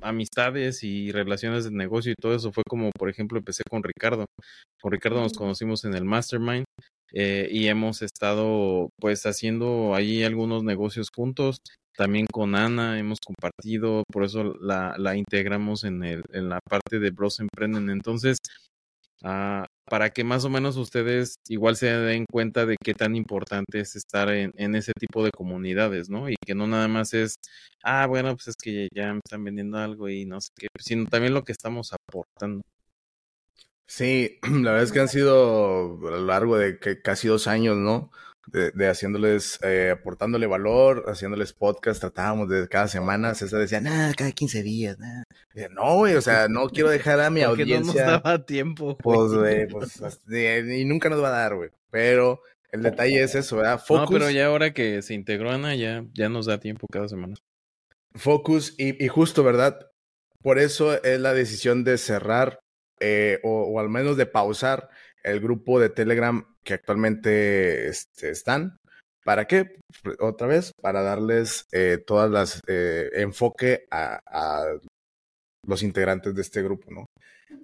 Speaker 1: amistades y relaciones de negocio y todo eso fue como por ejemplo empecé con Ricardo con Ricardo nos conocimos en el mastermind eh, y hemos estado pues haciendo ahí algunos negocios juntos también con Ana hemos compartido por eso la, la integramos en, el, en la parte de Bros Emprenden entonces Ah, para que más o menos ustedes igual se den cuenta de qué tan importante es estar en, en, ese tipo de comunidades, ¿no? Y que no nada más es, ah, bueno, pues es que ya me están vendiendo algo y no sé qué, sino también lo que estamos aportando.
Speaker 3: Sí, <clears throat> la verdad es que han sido a lo largo de que casi dos años, ¿no? De, haciéndoles, eh, aportándole valor, haciéndoles podcast, tratábamos de cada semana, César decía, nada, cada 15 días, nada. No, güey, o sea, no quiero dejar a mi audiencia.
Speaker 1: no nos daba tiempo.
Speaker 3: Pues, güey, pues, y nunca nos va a dar, güey. Pero el detalle es eso, ¿verdad?
Speaker 1: Focus. No, pero ya ahora que se integró Ana, ya, ya nos da tiempo cada semana.
Speaker 3: Focus, y, y justo, ¿verdad? Por eso es la decisión de cerrar eh, o, al menos de pausar el grupo de Telegram que actualmente este, están. ¿Para qué? Otra vez, para darles eh, todas las eh, enfoque a, los integrantes de este grupo, ¿no?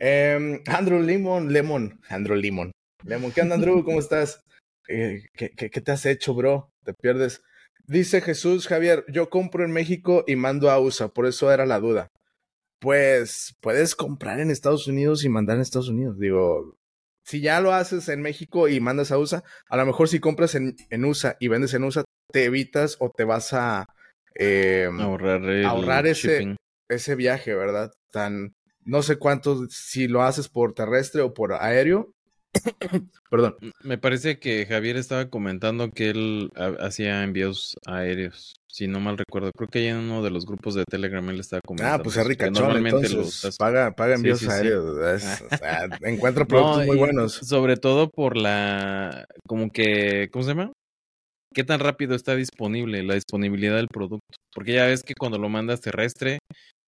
Speaker 3: Eh, Andrew Lemon, Lemon, Andrew Lemon, Lemon, ¿qué onda, Andrew? ¿Cómo estás? Eh, ¿qué, qué, qué te has hecho, bro? Te pierdes. Dice Jesús Javier, yo compro en México y mando a USA, por eso era la duda pues puedes comprar en Estados Unidos y mandar en Estados Unidos. Digo, si ya lo haces en México y mandas a USA, a lo mejor si compras en, en USA y vendes en USA, te evitas o te vas a eh,
Speaker 1: ahorrar,
Speaker 3: ahorrar ese, ese viaje, ¿verdad? Tan, no sé cuánto, si lo haces por terrestre o por aéreo. <coughs> Perdón.
Speaker 1: Me parece que Javier estaba comentando que él hacía envíos aéreos si no mal recuerdo. Creo que en uno de los grupos de Telegram él estaba comentando.
Speaker 3: Ah, pues es rica normalmente los paga, paga envíos sí, sí, aéreos. Sí. o sea, <laughs> encuentra productos no, muy buenos.
Speaker 1: Sobre todo por la, como que, ¿cómo se llama? ¿Qué tan rápido está disponible la disponibilidad del producto? Porque ya ves que cuando lo mandas terrestre,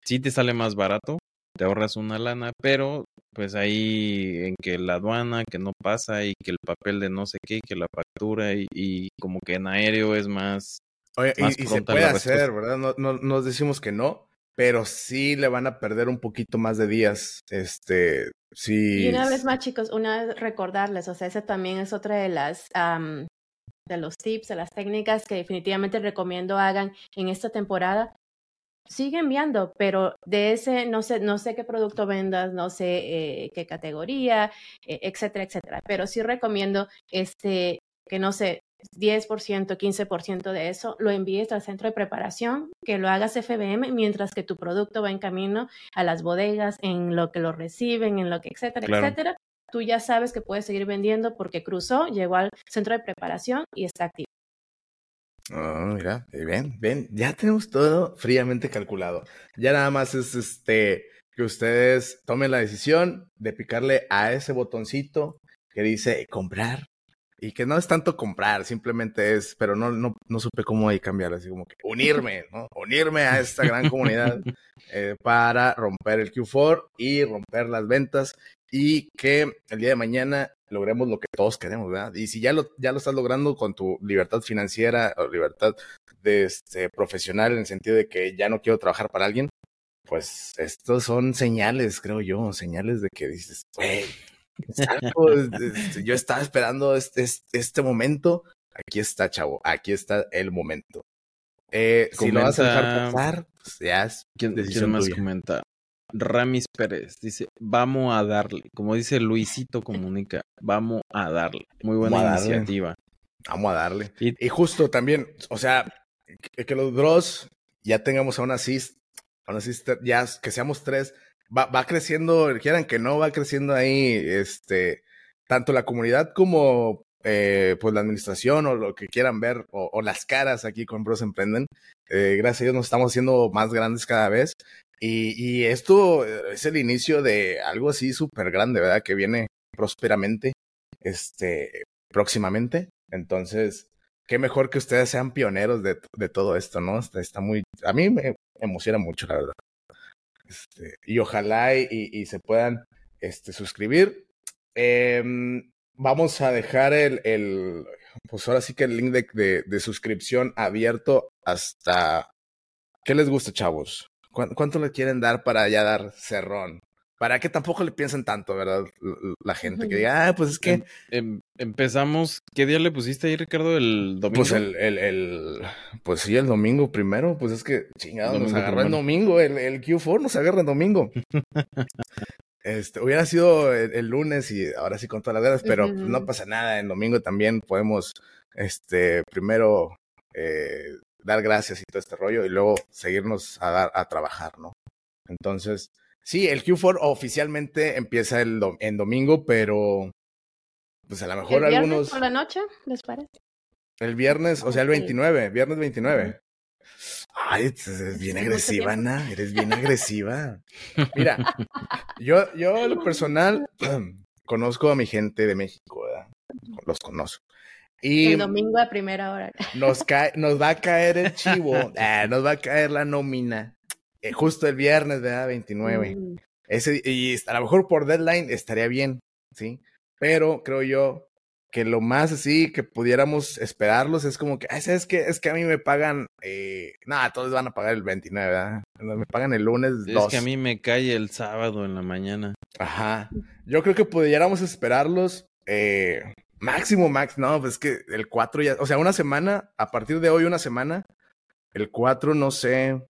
Speaker 1: sí te sale más barato, te ahorras una lana, pero pues ahí en que la aduana, que no pasa y que el papel de no sé qué, que la factura y, y como que en aéreo es más
Speaker 3: Oye, y, y se puede hacer, ¿verdad? No, no, nos decimos que no, pero sí le van a perder un poquito más de días. Este, sí.
Speaker 2: Y una vez más, chicos, una vez recordarles, o sea, esa también es otra de las um, de los tips, de las técnicas que definitivamente recomiendo hagan en esta temporada. Sigue enviando, pero de ese no sé, no sé qué producto vendas, no sé eh, qué categoría, eh, etcétera, etcétera. Pero sí recomiendo este que no sé, 10%, 15% de eso lo envíes al centro de preparación, que lo hagas FBM, mientras que tu producto va en camino a las bodegas, en lo que lo reciben, en lo que, etcétera, claro. etcétera. Tú ya sabes que puedes seguir vendiendo porque cruzó, llegó al centro de preparación y está activo.
Speaker 3: Oh, mira, ven, ven, ya tenemos todo fríamente calculado. Ya nada más es este que ustedes tomen la decisión de picarle a ese botoncito que dice comprar y que no es tanto comprar, simplemente es, pero no, no, no supe cómo ahí cambiar, así como que unirme, ¿no? Unirme a esta gran comunidad eh, para romper el Q4 y romper las ventas y que el día de mañana logremos lo que todos queremos, ¿verdad? Y si ya lo, ya lo estás logrando con tu libertad financiera o libertad de este, profesional en el sentido de que ya no quiero trabajar para alguien, pues estos son señales, creo yo, señales de que dices, güey. Este, yo estaba esperando este, este, momento. Aquí está, chavo. Aquí está el momento. Eh, comenta, si lo vas a dejar pasar, pues ya es.
Speaker 1: ¿Quién, ¿quién más tuya. comenta? Ramis Pérez dice: Vamos a darle. Como dice Luisito Comunica, vamos a darle. Muy buena vamos iniciativa.
Speaker 3: Vamos a darle. Y, y, justo también, o sea, que, que los Dross ya tengamos a una assist, a una assist, ya que seamos tres va, va creciendo, quieran que no, va creciendo ahí, este, tanto la comunidad como eh, pues la administración o lo que quieran ver, o, o las caras aquí con Bros Emprenden. Eh, gracias a Dios nos estamos haciendo más grandes cada vez. Y, esto es el inicio de algo así súper grande, ¿verdad? Que viene prósperamente, este, próximamente. Entonces, qué mejor que ustedes sean pioneros de, todo esto, ¿no? Está, muy, a mí me emociona mucho, la verdad. Este, y ojalá y, se puedan este, suscribir. Eh, vamos a dejar el, pues ahora sí que el link de, de, suscripción abierto hasta... ¿Qué les gusta, chavos? ¿Cuánto le quieren dar para ya dar cerrón? Para que tampoco le piensen tanto, ¿verdad? La gente que diga, ah, pues es que.
Speaker 1: Em, em, empezamos. ¿Qué día le pusiste ahí, Ricardo? ¿El domingo?
Speaker 3: Pues el, el, el pues sí, el domingo primero. Pues es que, chingado, nos agarró el domingo. El, el Q4 nos agarra el domingo. <laughs> este, hubiera sido el, el, lunes y ahora sí con todas las ganas, pero uh -huh. no pasa nada. El domingo también podemos, este, primero eh, dar gracias y todo este rollo y luego seguirnos a dar, a trabajar, ¿no? Entonces. Sí, el Q4 oficialmente empieza el do en domingo, pero pues a lo mejor
Speaker 2: ¿El viernes
Speaker 3: algunos.
Speaker 2: por la noche, les parece?
Speaker 3: El viernes, o sea, el 29, viernes 29. Ay, eres bien agresiva, Ana, eres bien agresiva. <laughs> Mira, yo, yo lo personal <clears throat> conozco a mi gente de México, ¿verdad? Los conozco.
Speaker 2: Y el domingo a primera hora. <laughs>
Speaker 3: Nos, cae, nos va a caer el chivo, ah, nos va a caer la nómina. Eh, justo el viernes, ¿verdad? 29. Mm. Ese, y a lo mejor por deadline estaría bien, ¿sí? Pero creo yo que lo más así que pudiéramos esperarlos es como que, es que es que a mí me pagan, eh, nada, todos van a pagar el 29, ¿verdad? Me pagan el lunes
Speaker 1: Es que a mí me cae el sábado en la mañana.
Speaker 3: Ajá. Yo creo que pudiéramos esperarlos, eh, máximo, max, no, pues que el 4 ya, o sea, una semana, a partir de hoy una semana, el 4 no sé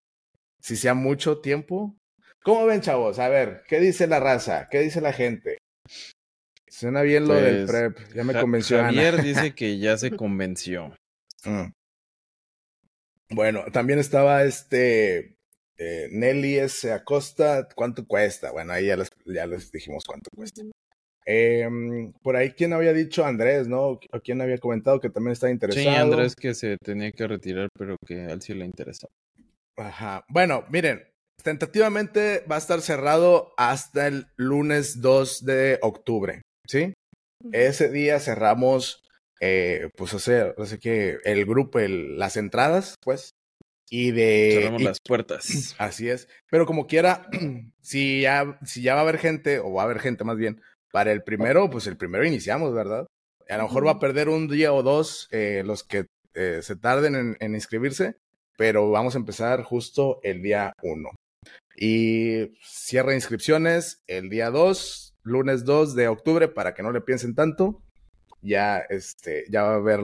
Speaker 3: si sea mucho tiempo. ¿Cómo ven, chavos? A ver, ¿qué dice la raza? ¿Qué dice la gente? Suena bien lo del pues, prep. Ya me convenció.
Speaker 1: Javier dice <laughs> que ya se convenció.
Speaker 3: Mm. Bueno, también estaba este eh, Nelly S. Acosta. ¿Cuánto cuesta? Bueno, ahí ya les, ya les dijimos cuánto cuesta. Em, por ahí, ¿quién había dicho? Andrés, ¿no? ¿O quién había comentado que también está interesado? Sí,
Speaker 1: Andrés que se tenía que retirar, pero que a él sí le interesó.
Speaker 3: Ajá. Bueno, miren, tentativamente va a estar cerrado hasta el lunes 2 de octubre. ¿sí? Ese día cerramos, eh, pues, o sea, que el grupo, las entradas, pues, y de...
Speaker 1: Cerramos las puertas. <clears throat>
Speaker 3: Así es. Pero como quiera, <clears throat> si ya, si ya va a haber gente, o va a haber gente más bien, para el primero, pues el primero iniciamos, ¿verdad? A lo mejor va a perder un día o dos eh, los que eh, se tarden en, en, inscribirse, pero vamos a empezar justo el día uno. Y cierra inscripciones el día dos, lunes 2 de octubre para que no le piensen tanto. Ya, este, ya va a haber,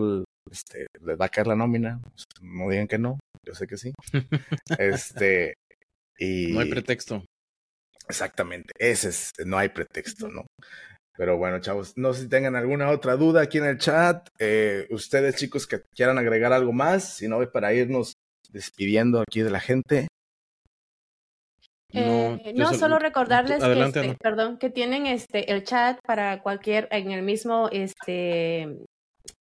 Speaker 3: este, les va a caer la nómina. No digan que no, yo sé que sí. <laughs> este, y...
Speaker 1: No hay pretexto.
Speaker 3: Exactamente, ese es, no hay pretexto, ¿no? Pero bueno, chavos, no sé si tengan alguna otra duda aquí en el chat. Eh, ustedes, chicos, que quieran agregar algo más, si no, para irnos despidiendo aquí de la gente.
Speaker 2: No, eh, no solo recordarles que, este, perdón, que tienen este el chat para cualquier en el mismo este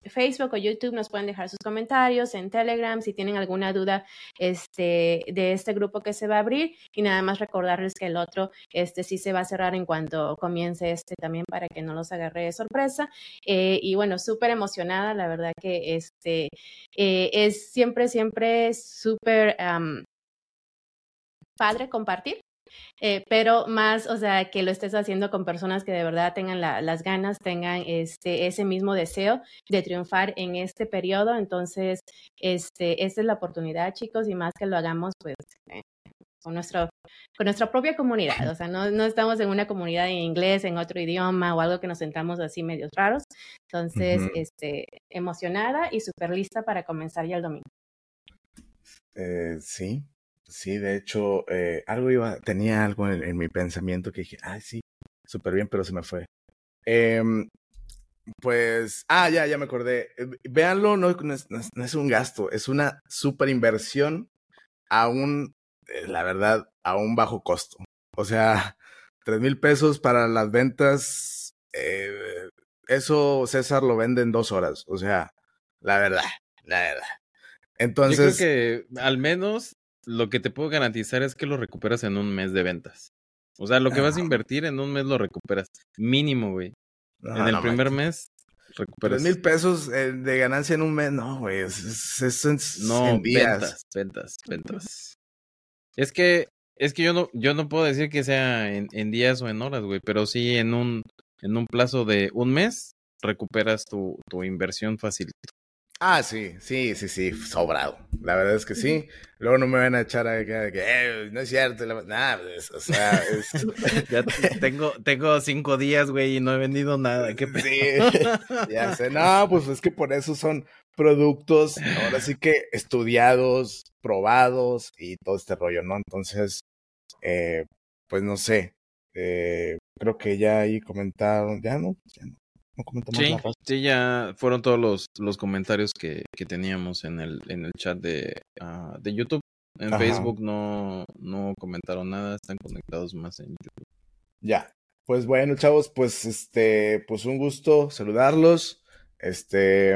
Speaker 2: Facebook o YouTube nos pueden dejar sus comentarios en Telegram si tienen alguna duda este de este grupo que se va a abrir y nada más recordarles que el otro este sí se va a cerrar en cuanto comience este también para que no los agarre de sorpresa eh, y bueno súper emocionada la verdad que este eh, es siempre siempre súper padre compartir. Eh, pero más, o sea, que lo estés haciendo con personas que de verdad tengan las ganas, tengan este, ese mismo deseo de triunfar en este periodo. Entonces, este, esta es la oportunidad, chicos, y más que lo hagamos, pues, eh, con, nuestro, con nuestra propia comunidad. O sea, no, no estamos en una comunidad en inglés, en otro idioma o algo que nos sentamos así medios raros. Entonces, este, emocionada y súper lista para comenzar ya el domingo.
Speaker 3: Eh, sí, Sí, de hecho, eh, algo iba, tenía algo en, mi pensamiento que dije, ay, sí, súper bien, pero se me fue. Em, pues, ah, ya, ya me acordé. Eh, véanlo, no, es, un gasto, es una super inversión a un, eh, la verdad, a un bajo costo. O sea, <laughs> tres mil pesos para las ventas, eso César lo vende en dos horas. O sea, la verdad, la verdad. Entonces.
Speaker 1: Yo creo que al menos lo que te puedo garantizar es que lo recuperas en un mes de ventas. O sea, lo que vas a ah. invertir en un mes lo recuperas. Mínimo, güey. en el primer mes recuperas.
Speaker 3: mil pesos eh, de ganancia en un mes, no, güey. Es, es,
Speaker 1: no, ventas, ventas, ventas. Es que, es que yo no, yo no puedo decir que sea en, en días o en horas, güey, pero sí en un, en un plazo de un mes recuperas tu, tu inversión fácil.
Speaker 3: Ah, sí, sí, sí, sí, sobrado. La verdad es que sí. Luego no me van a echar a que, eh, no es cierto. Nada, pues, o sea, <laughs>
Speaker 1: ya tengo, tengo cinco días, güey, y no he vendido nada. ¿Qué
Speaker 3: sí, <laughs> ya sé. No, pues es que por eso son productos, ahora sí que estudiados, probados y todo este rollo, ¿no? Entonces, eh, pues no sé. Eh, creo que ya ahí comentaron, ya no, ya no
Speaker 1: sí, sí, ya fueron todos los, los comentarios que, que, teníamos en el, en el chat de, uh, de YouTube. En Facebook no, no comentaron nada, están conectados más en YouTube.
Speaker 3: Ya. Pues bueno, chavos, pues este, pues un gusto saludarlos. Este,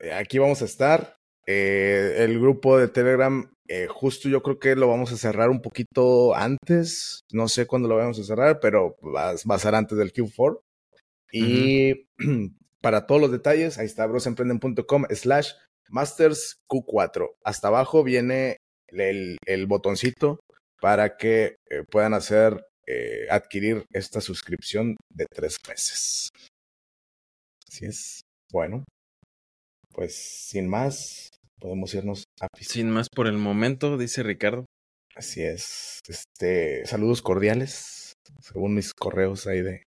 Speaker 3: eh, aquí vamos a estar. Eh, el grupo de Telegram, eh, justo yo creo que lo vamos a cerrar un poquito antes. No sé cuándo lo vamos a cerrar, pero va, va a ser antes del Q4. Y <clears throat> para todos los detalles, ahí está brosemprenden.com slash mastersq4. Hasta abajo viene el, el botoncito para que eh, puedan hacer, eh, adquirir esta suscripción de tres meses. Así es. Bueno, pues sin más, podemos irnos a
Speaker 1: Sin más por el momento, dice Ricardo.
Speaker 3: Así es. Este, saludos cordiales, según mis correos ahí de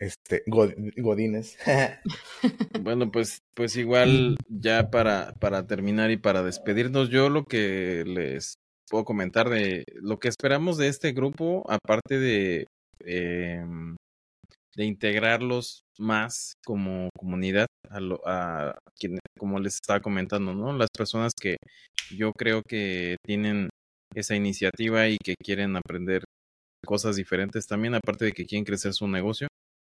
Speaker 3: este Godines. <laughs>
Speaker 1: bueno, pues pues igual ya para para terminar y para despedirnos, yo lo que les puedo comentar de lo que esperamos de este grupo, aparte de eh, de integrarlos más como comunidad a, lo, a quien, como les estaba comentando, ¿no? Las personas que yo creo que tienen esa iniciativa y que quieren aprender cosas diferentes también, aparte de que quieren crecer su negocio.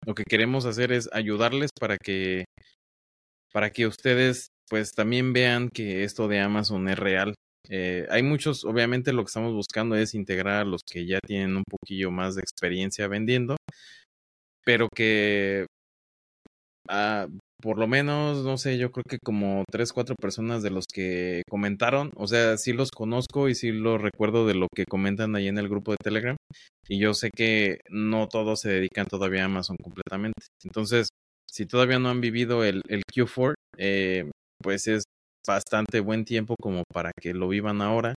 Speaker 1: Lo que queremos hacer es ayudarles para que para que ustedes pues también vean que esto de Amazon es real. Eh, hay muchos, obviamente lo que estamos buscando es integrar a los que ya tienen un poquillo más de experiencia vendiendo, pero que ah, por lo menos, no sé, yo creo que como tres, cuatro personas de los que comentaron, o sea, sí los conozco y sí los recuerdo de lo que comentan ahí en el grupo de Telegram. Y yo sé que no todos se dedican todavía a Amazon completamente. Entonces, si todavía no han vivido el, el Q4, eh, pues es bastante buen tiempo como para que lo vivan ahora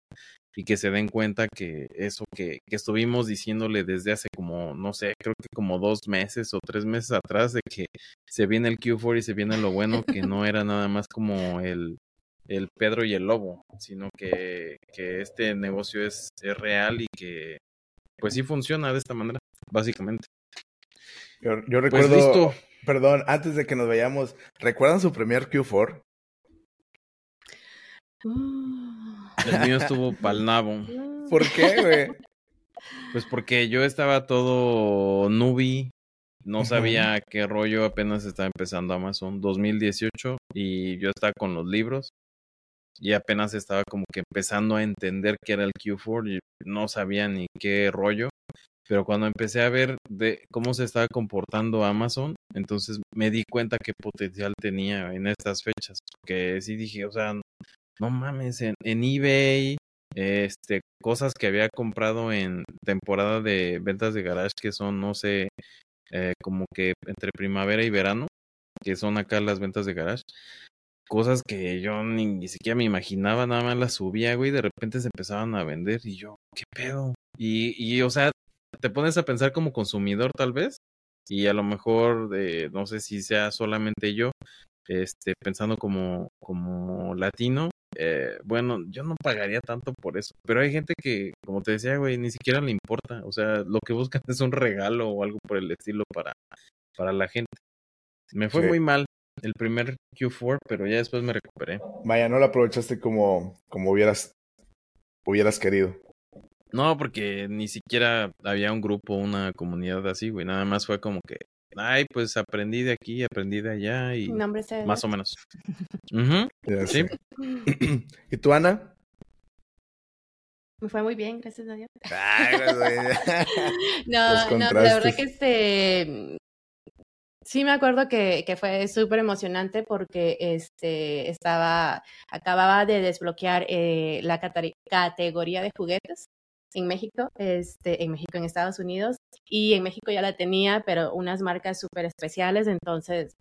Speaker 1: y que se den cuenta que eso que, que, estuvimos diciéndole desde hace como, no sé, creo que como dos meses o tres meses atrás de que se viene el Q4 y se viene lo bueno, que no era nada más como el, el Pedro y el Lobo, sino que, que este negocio es, es real y que pues sí funciona de esta manera, básicamente.
Speaker 3: Yo, yo pues recuerdo, perdón, antes de que nos vayamos, ¿recuerdan su primer Q4?
Speaker 1: El mío estuvo pal nabo.
Speaker 3: ¿Por qué, güey?
Speaker 1: Pues porque yo estaba todo nubi, no sabía qué rollo, apenas estaba empezando Amazon 2018 y yo estaba con los libros y apenas estaba como que empezando a entender qué era el Q4 y no sabía ni qué rollo. Pero cuando empecé a ver de cómo se estaba comportando Amazon, entonces me di cuenta qué potencial tenía en estas fechas. Que sí dije, o sea, no mames, en, en eBay, este, cosas que había comprado en temporada de ventas de garage que son, no sé, eh, como que entre primavera y verano, que son acá las ventas de garage. Cosas que yo ni, ni siquiera me imaginaba, nada más las subía, güey, y de repente se empezaban a vender y yo, ¿qué pedo? Y, y o sea, te pones a pensar como consumidor tal vez, y a lo mejor, eh, no sé si sea solamente yo, este, pensando como, como latino, eh, bueno, yo no pagaría tanto por eso, pero hay gente que, como te decía, güey, ni siquiera le importa, o sea, lo que buscan <laughs> es un regalo o algo por el estilo para, para la gente. Me fue muy mal el primer Q4, pero ya después me recuperé.
Speaker 3: Vaya, no lo aprovechaste como, como hubieras, hubieras querido.
Speaker 1: No, porque ni siquiera había un grupo, una comunidad así, güey, nada más fue como que, ay, pues aprendí de aquí, aprendí de allá y más o menos.
Speaker 3: ¿Sí? <clears throat> ¿Y tú, Ana?
Speaker 2: Me fue muy bien, gracias a Dios. <laughs> no, no, la verdad que este sí me acuerdo que, que fue súper emocionante porque este estaba, acababa de desbloquear eh, la categoría de juguetes en México, este, en México, en Estados Unidos, y en México ya la tenía, pero unas marcas súper especiales, entonces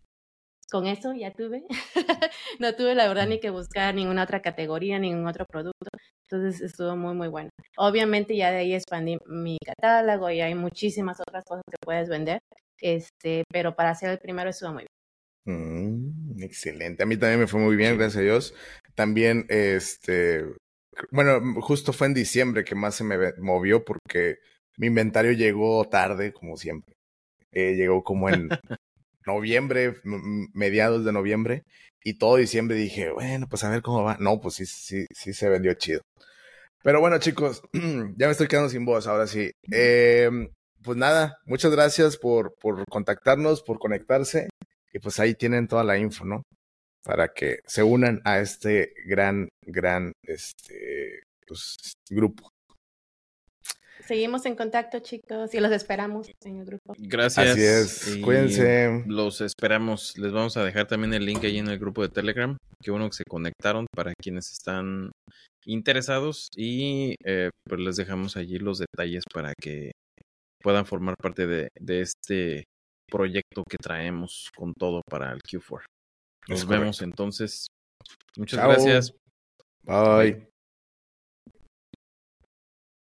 Speaker 2: con eso ya tuve. <laughs> no tuve la verdad ni que buscar ninguna otra categoría, ningún otro producto. Entonces estuvo muy, muy bueno. Obviamente ya de ahí expandí mi catálogo y hay muchísimas otras cosas que puedes vender. Este, pero para hacer el primero estuvo muy bien.
Speaker 3: Mm, excelente. A mí también me fue muy bien, gracias a Dios. También, este, bueno, justo fue en diciembre que más se me movió porque mi inventario llegó tarde, como siempre. Eh, llegó como en noviembre, mediados de noviembre, y todo diciembre dije, bueno, pues a ver cómo va. No, pues sí, sí, sí se vendió chido. Pero bueno, chicos, <clears throat> ya me estoy quedando sin voz, ahora sí. Eh, pues nada, muchas gracias por, por contactarnos, por conectarse, y pues ahí tienen toda la info, ¿no? Para que se unan a este gran, gran, este, pues, grupo.
Speaker 2: seguimos en contacto, chicos, y los esperamos en el grupo.
Speaker 1: Gracias.
Speaker 3: Así es. Cuídense.
Speaker 1: Los esperamos. Les vamos a dejar también el link ahí en el grupo de Telegram. Qué bueno que se conectaron para quienes están interesados y eh, pues les dejamos allí los detalles para que puedan formar parte de, de este proyecto que traemos con todo para el Q4. Nos vemos entonces. Muchas gracias.
Speaker 3: Bye.